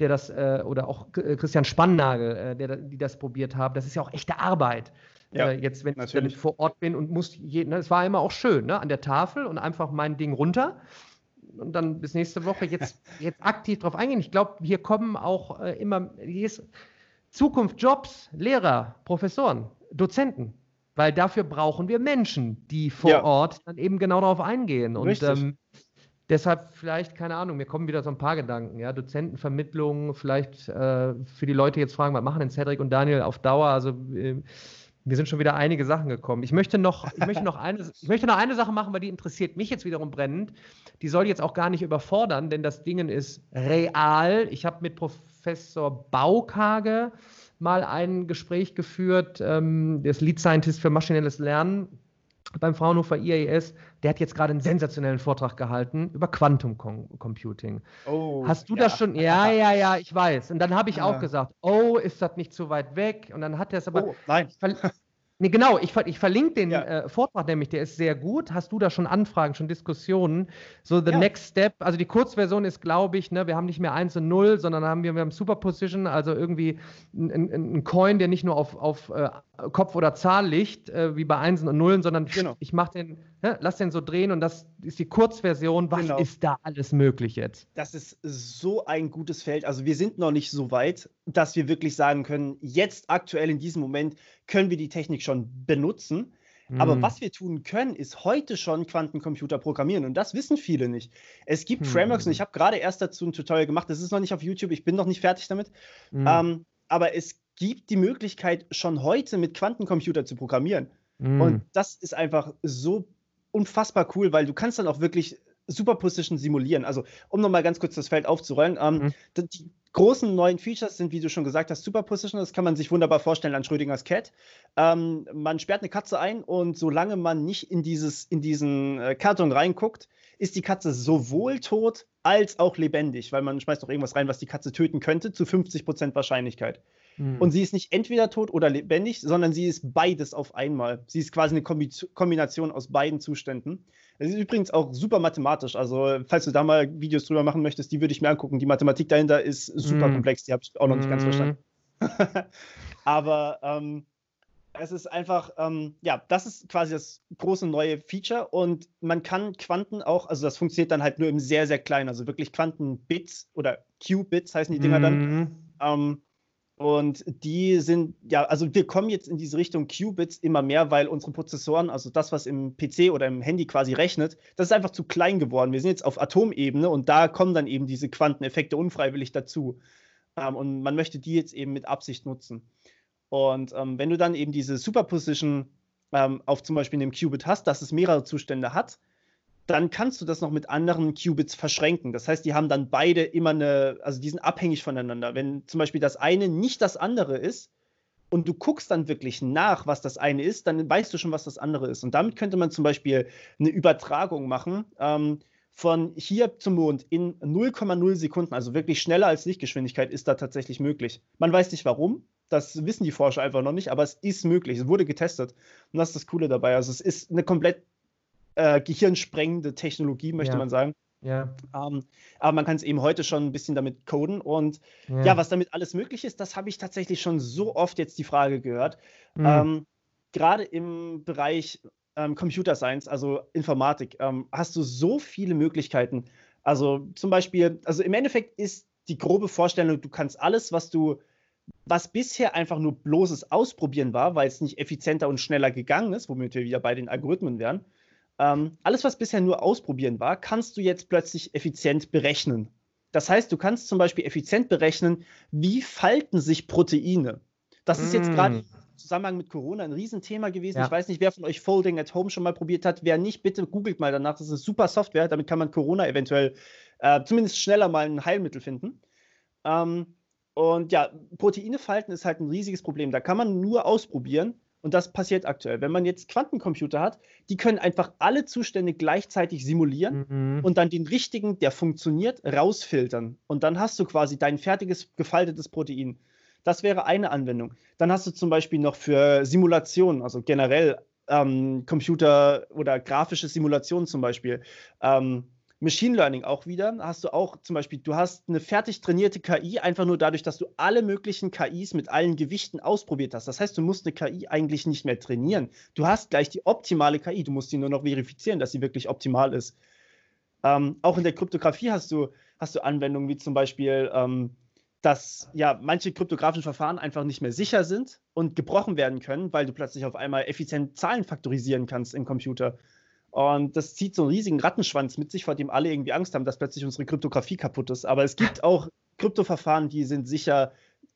der das, äh, oder auch äh, Christian Spannagel, äh, der, die das probiert haben. Das ist ja auch echte Arbeit. Ja, äh, jetzt, wenn ich natürlich. vor Ort bin und muss, je, ne, es war immer auch schön, ne, an der Tafel und einfach mein Ding runter und dann bis nächste Woche jetzt, jetzt aktiv drauf eingehen. Ich glaube, hier kommen auch äh, immer, hier ist Zukunft, Jobs, Lehrer, Professoren, Dozenten. Weil dafür brauchen wir Menschen, die vor Ja. Ort dann eben genau darauf eingehen. Und ähm, deshalb vielleicht, keine Ahnung, mir kommen wieder so ein paar Gedanken. Ja, Dozentenvermittlung, vielleicht äh, für die Leute jetzt fragen, was machen denn Cedric und Daniel auf Dauer? Also äh, mir sind schon wieder einige Sachen gekommen. Ich möchte noch, ich möchte noch eine, ich möchte noch eine Sache machen, weil die interessiert mich jetzt wiederum brennend. Die soll jetzt auch gar nicht überfordern, denn das Ding ist real. Ich habe mit Professor Baukage mal ein Gespräch geführt, ähm, der ist Lead Scientist für maschinelles Lernen beim Fraunhofer IAS. Der hat jetzt gerade einen sensationellen Vortrag gehalten über Quantum Com Computing. Oh, Hast du ja. das schon? Ja, ja, ja, ich weiß. Und dann habe ich Ja. auch gesagt, oh, ist das nicht zu weit weg? Und dann hat er es aber. Oh, nein. Nee, genau, ich, ich verlinke den Ja. äh, Vortrag nämlich, der ist sehr gut. Hast du da schon Anfragen, schon Diskussionen? So, the Ja. next step, also die Kurzversion ist, glaube ich, ne, wir haben nicht mehr 1 und 0, sondern haben wir, wir haben Superposition, also irgendwie ein, Coin, der nicht nur auf, auf äh, Kopf oder Zahl liegt, äh, wie bei Einsen und Nullen, sondern Genau. ich mache den, ne, lass den so drehen und das ist die Kurzversion. Was Genau. ist da alles möglich jetzt? Das ist so ein gutes Feld. Also wir sind noch nicht so weit, dass wir wirklich sagen können, jetzt aktuell in diesem Moment können wir die Technik schon benutzen. Aber Hm. was wir tun können, ist heute schon Quantencomputer programmieren. Und das wissen viele nicht. Es gibt Hm. Frameworks und ich habe gerade erst dazu ein Tutorial gemacht. Das ist noch nicht auf YouTube. Ich bin noch nicht fertig damit. Hm. Ähm, aber es gibt die Möglichkeit, schon heute mit Quantencomputer zu programmieren. Hm. Und das ist einfach so unfassbar cool, weil du kannst dann auch wirklich Superposition simulieren. Also, um nochmal ganz kurz das Feld aufzurollen. Ähm, Mhm. Die großen neuen Features sind, wie du schon gesagt hast, Superposition. Das kann man sich wunderbar vorstellen an Schrödingers Cat. Ähm, man sperrt eine Katze ein und solange man nicht in, dieses, in diesen äh, Karton reinguckt, ist die Katze sowohl tot als auch lebendig, weil man schmeißt doch irgendwas rein, was die Katze töten könnte, zu 50% Wahrscheinlichkeit. Hm. Und sie ist nicht entweder tot oder lebendig, sondern sie ist beides auf einmal. Sie ist quasi eine Kombi- Kombination aus beiden Zuständen. Es ist übrigens auch super mathematisch. Also, falls du da mal Videos drüber machen möchtest, die würde ich mir angucken. Die Mathematik dahinter ist super Mm. komplex. Die habe ich auch noch nicht ganz Mm. verstanden. Aber ähm, es ist einfach, ähm, ja, das ist quasi das große neue Feature und man kann Quanten auch, also das funktioniert dann halt nur im sehr, sehr kleinen, also wirklich Quantenbits oder Qubits heißen die Dinger dann. Mhm. Ähm, und die sind, ja, also wir kommen jetzt in diese Richtung Qubits immer mehr, weil unsere Prozessoren, also das, was im PC oder im Handy quasi rechnet, das ist einfach zu klein geworden. Wir sind jetzt auf Atomebene und da kommen dann eben diese Quanteneffekte unfreiwillig dazu. Ähm, und man möchte die jetzt eben mit Absicht nutzen. Und ähm, wenn du dann eben diese Superposition ähm, auf zum Beispiel einem Qubit hast, dass es mehrere Zustände hat, dann kannst du das noch mit anderen Qubits verschränken. Das heißt, die haben dann beide immer eine, also die sind abhängig voneinander. Wenn zum Beispiel das eine nicht das andere ist und du guckst dann wirklich nach, was das eine ist, dann weißt du schon, was das andere ist. Und damit könnte man zum Beispiel eine Übertragung machen ähm, von hier zum Mond in 0,0 Sekunden, also wirklich schneller als Lichtgeschwindigkeit ist da tatsächlich möglich. Man weiß nicht warum. Das wissen die Forscher einfach noch nicht, aber es ist möglich. Es wurde getestet. Und das ist das Coole dabei. Also es ist eine komplett äh, gehirnsprengende Technologie, möchte ja. man sagen. Ja. Ähm, aber man kann es eben heute schon ein bisschen damit coden. Und ja, ja was damit alles möglich ist, das habe ich tatsächlich schon so oft jetzt die Frage gehört. Mhm. Ähm, Gerade im Bereich ähm, Computer Science, also Informatik, ähm, hast du so viele Möglichkeiten. Also zum Beispiel, also im Endeffekt ist die grobe Vorstellung, du kannst alles, was du, was bisher einfach nur bloßes Ausprobieren war, weil es nicht effizienter und schneller gegangen ist, womit wir wieder bei den Algorithmen wären, ähm, alles, was bisher nur Ausprobieren war, kannst du jetzt plötzlich effizient berechnen. Das heißt, du kannst zum Beispiel effizient berechnen, wie falten sich Proteine. Das ist jetzt gerade mm. im Zusammenhang mit Corona ein Riesenthema gewesen. Ja. Ich weiß nicht, wer von euch Folding at Home schon mal probiert hat. Wer nicht, bitte googelt mal danach. Das ist eine super Software. Damit kann man Corona eventuell äh, zumindest schneller mal ein Heilmittel finden. Ähm, und ja, Proteine falten ist halt ein riesiges Problem. Da kann man nur ausprobieren. Und das passiert aktuell. Wenn man jetzt Quantencomputer hat, die können einfach alle Zustände gleichzeitig simulieren mhm. und dann den richtigen, der funktioniert, rausfiltern. Und dann hast du quasi dein fertiges, gefaltetes Protein. Das wäre eine Anwendung. Dann hast du zum Beispiel noch für Simulationen, also generell ähm, Computer oder grafische Simulationen zum Beispiel, ähm, Machine Learning auch wieder, hast du auch zum Beispiel, du hast eine fertig trainierte KI, einfach nur dadurch, dass du alle möglichen KIs mit allen Gewichten ausprobiert hast. Das heißt, du musst eine KI eigentlich nicht mehr trainieren. Du hast gleich die optimale KI, du musst sie nur noch verifizieren, dass sie wirklich optimal ist. Ähm, auch in der Kryptographie hast du, hast du Anwendungen wie zum Beispiel, ähm, dass ja manche kryptografischen Verfahren einfach nicht mehr sicher sind und gebrochen werden können, weil du plötzlich auf einmal effizient Zahlen faktorisieren kannst im Computer. Und das zieht so einen riesigen Rattenschwanz mit sich, vor dem alle irgendwie Angst haben, dass plötzlich unsere Kryptographie kaputt ist. Aber es gibt auch Kryptoverfahren, die sind sicher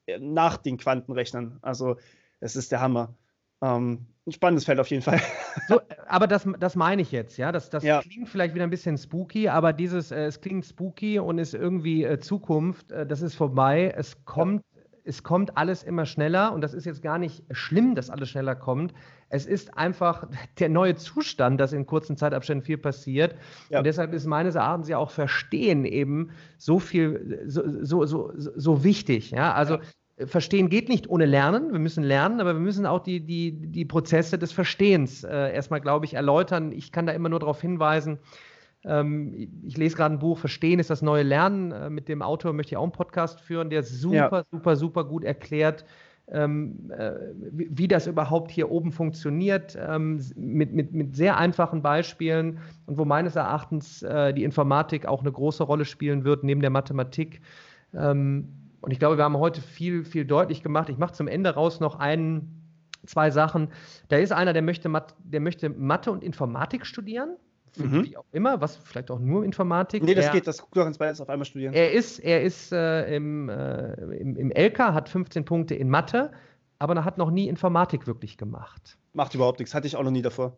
äh, nach den Quantenrechnern. Also es ist der Hammer. Ähm, ein spannendes Feld auf jeden Fall. So, aber das, das meine ich jetzt, ja. Das, das ja. klingt vielleicht wieder ein bisschen spooky, aber dieses, äh, es klingt spooky und ist irgendwie äh, Zukunft, äh, das ist vorbei. Es kommt es kommt alles immer schneller und das ist jetzt gar nicht schlimm, dass alles schneller kommt. Es ist einfach der neue Zustand, dass in kurzen Zeitabständen viel passiert. Ja. Und deshalb ist meines Erachtens ja auch Verstehen eben so viel, so, so, so, so wichtig. Ja? Also ja. Verstehen geht nicht ohne Lernen. Wir müssen lernen, aber wir müssen auch die, die, die Prozesse des Verstehens äh, erstmal, glaube ich, erläutern. Ich kann da immer nur darauf hinweisen, ich lese gerade ein Buch, Verstehen ist das neue Lernen. Äh, mit dem Autor möchte ich auch einen Podcast führen, der super, ja. super, super gut erklärt, ähm, äh, wie, das überhaupt hier oben funktioniert, ähm, mit, mit, mit sehr einfachen Beispielen und wo meines Erachtens äh, die Informatik auch eine große Rolle spielen wird, neben der Mathematik. Ähm, und ich glaube, wir haben heute viel, viel deutlich gemacht. Ich mache zum Ende raus noch einen, zwei Sachen. Da ist einer, der möchte, der möchte Mathe und Informatik studieren mhm. wie auch immer, was vielleicht auch nur Informatik. Nee, das er, geht, das guckt doch ins beides auf einmal studieren. Er ist, er ist äh, im, äh, im, im LK, hat 15 Punkte in Mathe, aber er hat noch nie Informatik wirklich gemacht. Macht überhaupt nichts, hatte ich auch noch nie davor.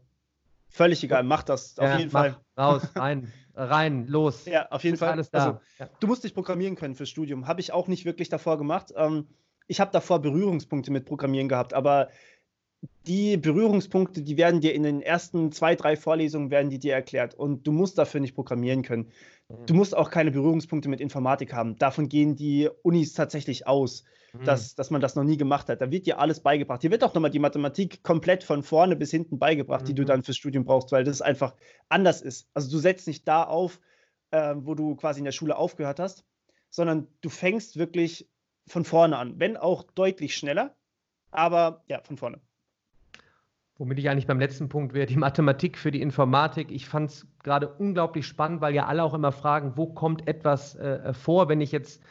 Völlig egal, mach das auf ja, jeden Fall. Raus, rein, rein, los. Ja, auf jeden Fall. Alles da. Also, ja. Du musst dich programmieren können fürs Studium. Habe ich auch nicht wirklich davor gemacht. Ähm, ich habe davor Berührungspunkte mit Programmieren gehabt, aber die Berührungspunkte, die werden dir in den ersten zwei, drei Vorlesungen werden die dir erklärt und du musst dafür nicht programmieren können. Mhm. Du musst auch keine Berührungspunkte mit Informatik haben. Davon gehen die Unis tatsächlich aus, mhm. dass, dass man das noch nie gemacht hat. Da wird dir alles beigebracht. Hier wird auch nochmal die Mathematik komplett von vorne bis hinten beigebracht, mhm. die du mhm. dann fürs Studium brauchst, weil das einfach anders ist. Also du setzt nicht da auf, äh, wo du quasi in der Schule aufgehört hast, sondern du fängst wirklich von vorne an, wenn auch deutlich schneller, aber ja, von vorne. Womit ich eigentlich beim letzten Punkt wäre, die Mathematik für die Informatik. Ich fand es gerade unglaublich spannend, weil ja alle auch immer fragen, wo kommt etwas äh, vor, wenn ich jetzt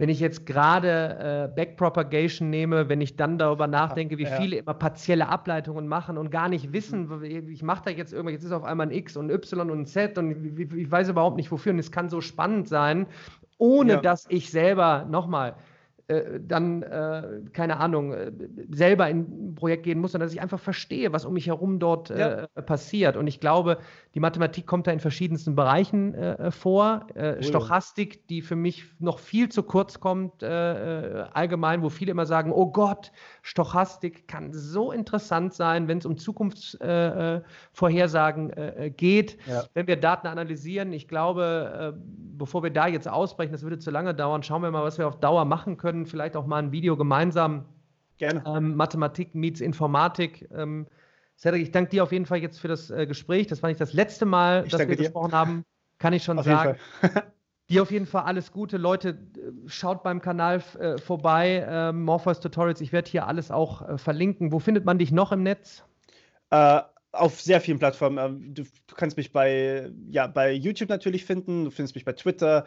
wenn ich jetzt gerade äh, Backpropagation nehme, wenn ich dann darüber nachdenke, wie viele immer partielle Ableitungen machen und gar nicht wissen, mhm. ich mache da jetzt irgendwas, jetzt ist auf einmal ein X und ein Y und ein Z und ich, ich weiß überhaupt nicht wofür und es kann so spannend sein, ohne ja. dass ich selber nochmal äh, dann, äh, keine Ahnung, äh, selber in ein Projekt gehen muss, sondern dass ich einfach verstehe, was um mich herum dort äh, ja. passiert. Und ich glaube, die Mathematik kommt da in verschiedensten Bereichen äh, vor. Äh, Stochastik, die für mich noch viel zu kurz kommt, allgemein, wo viele immer sagen, oh Gott, Stochastik kann so interessant sein, wenn es um Zukunftsvorhersagen geht. Ja. Wenn wir Daten analysieren, ich glaube, bevor wir da jetzt ausbrechen, das würde zu lange dauern, schauen wir mal, was wir auf Dauer machen können können vielleicht auch mal ein Video gemeinsam Gerne. Ähm, Mathematik meets Informatik. Ähm, Cedric, ich danke dir auf jeden Fall jetzt für das äh, Gespräch. Das war nicht das letzte Mal, ich dass wir dir. gesprochen haben. Kann ich schon auf sagen. Dir auf jeden Fall alles Gute. Leute, schaut beim Kanal äh, vorbei. Äh, Morpheus Tutorials. Ich werde hier alles auch äh, verlinken. Wo findet man dich noch im Netz? Äh, auf sehr vielen Plattformen. Ähm, du, du, kannst mich bei, ja, bei YouTube natürlich finden. Du findest mich bei Twitter.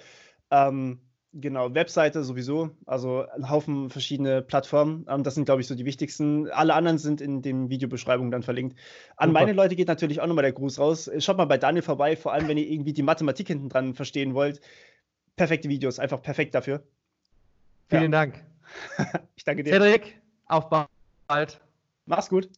Ähm, genau, Webseite sowieso. Also ein Haufen verschiedene Plattformen. Ähm, das sind, glaube ich, so die wichtigsten. Alle anderen sind in den Videobeschreibungen dann verlinkt. An Super. meine Leute geht natürlich auch nochmal der Gruß raus. Schaut mal bei Daniel vorbei, vor allem wenn ihr irgendwie die Mathematik hinten dran verstehen wollt perfekte Videos, einfach perfekt dafür. Vielen ja. Dank. ich danke dir. Cedric, auf bald. Mach's gut.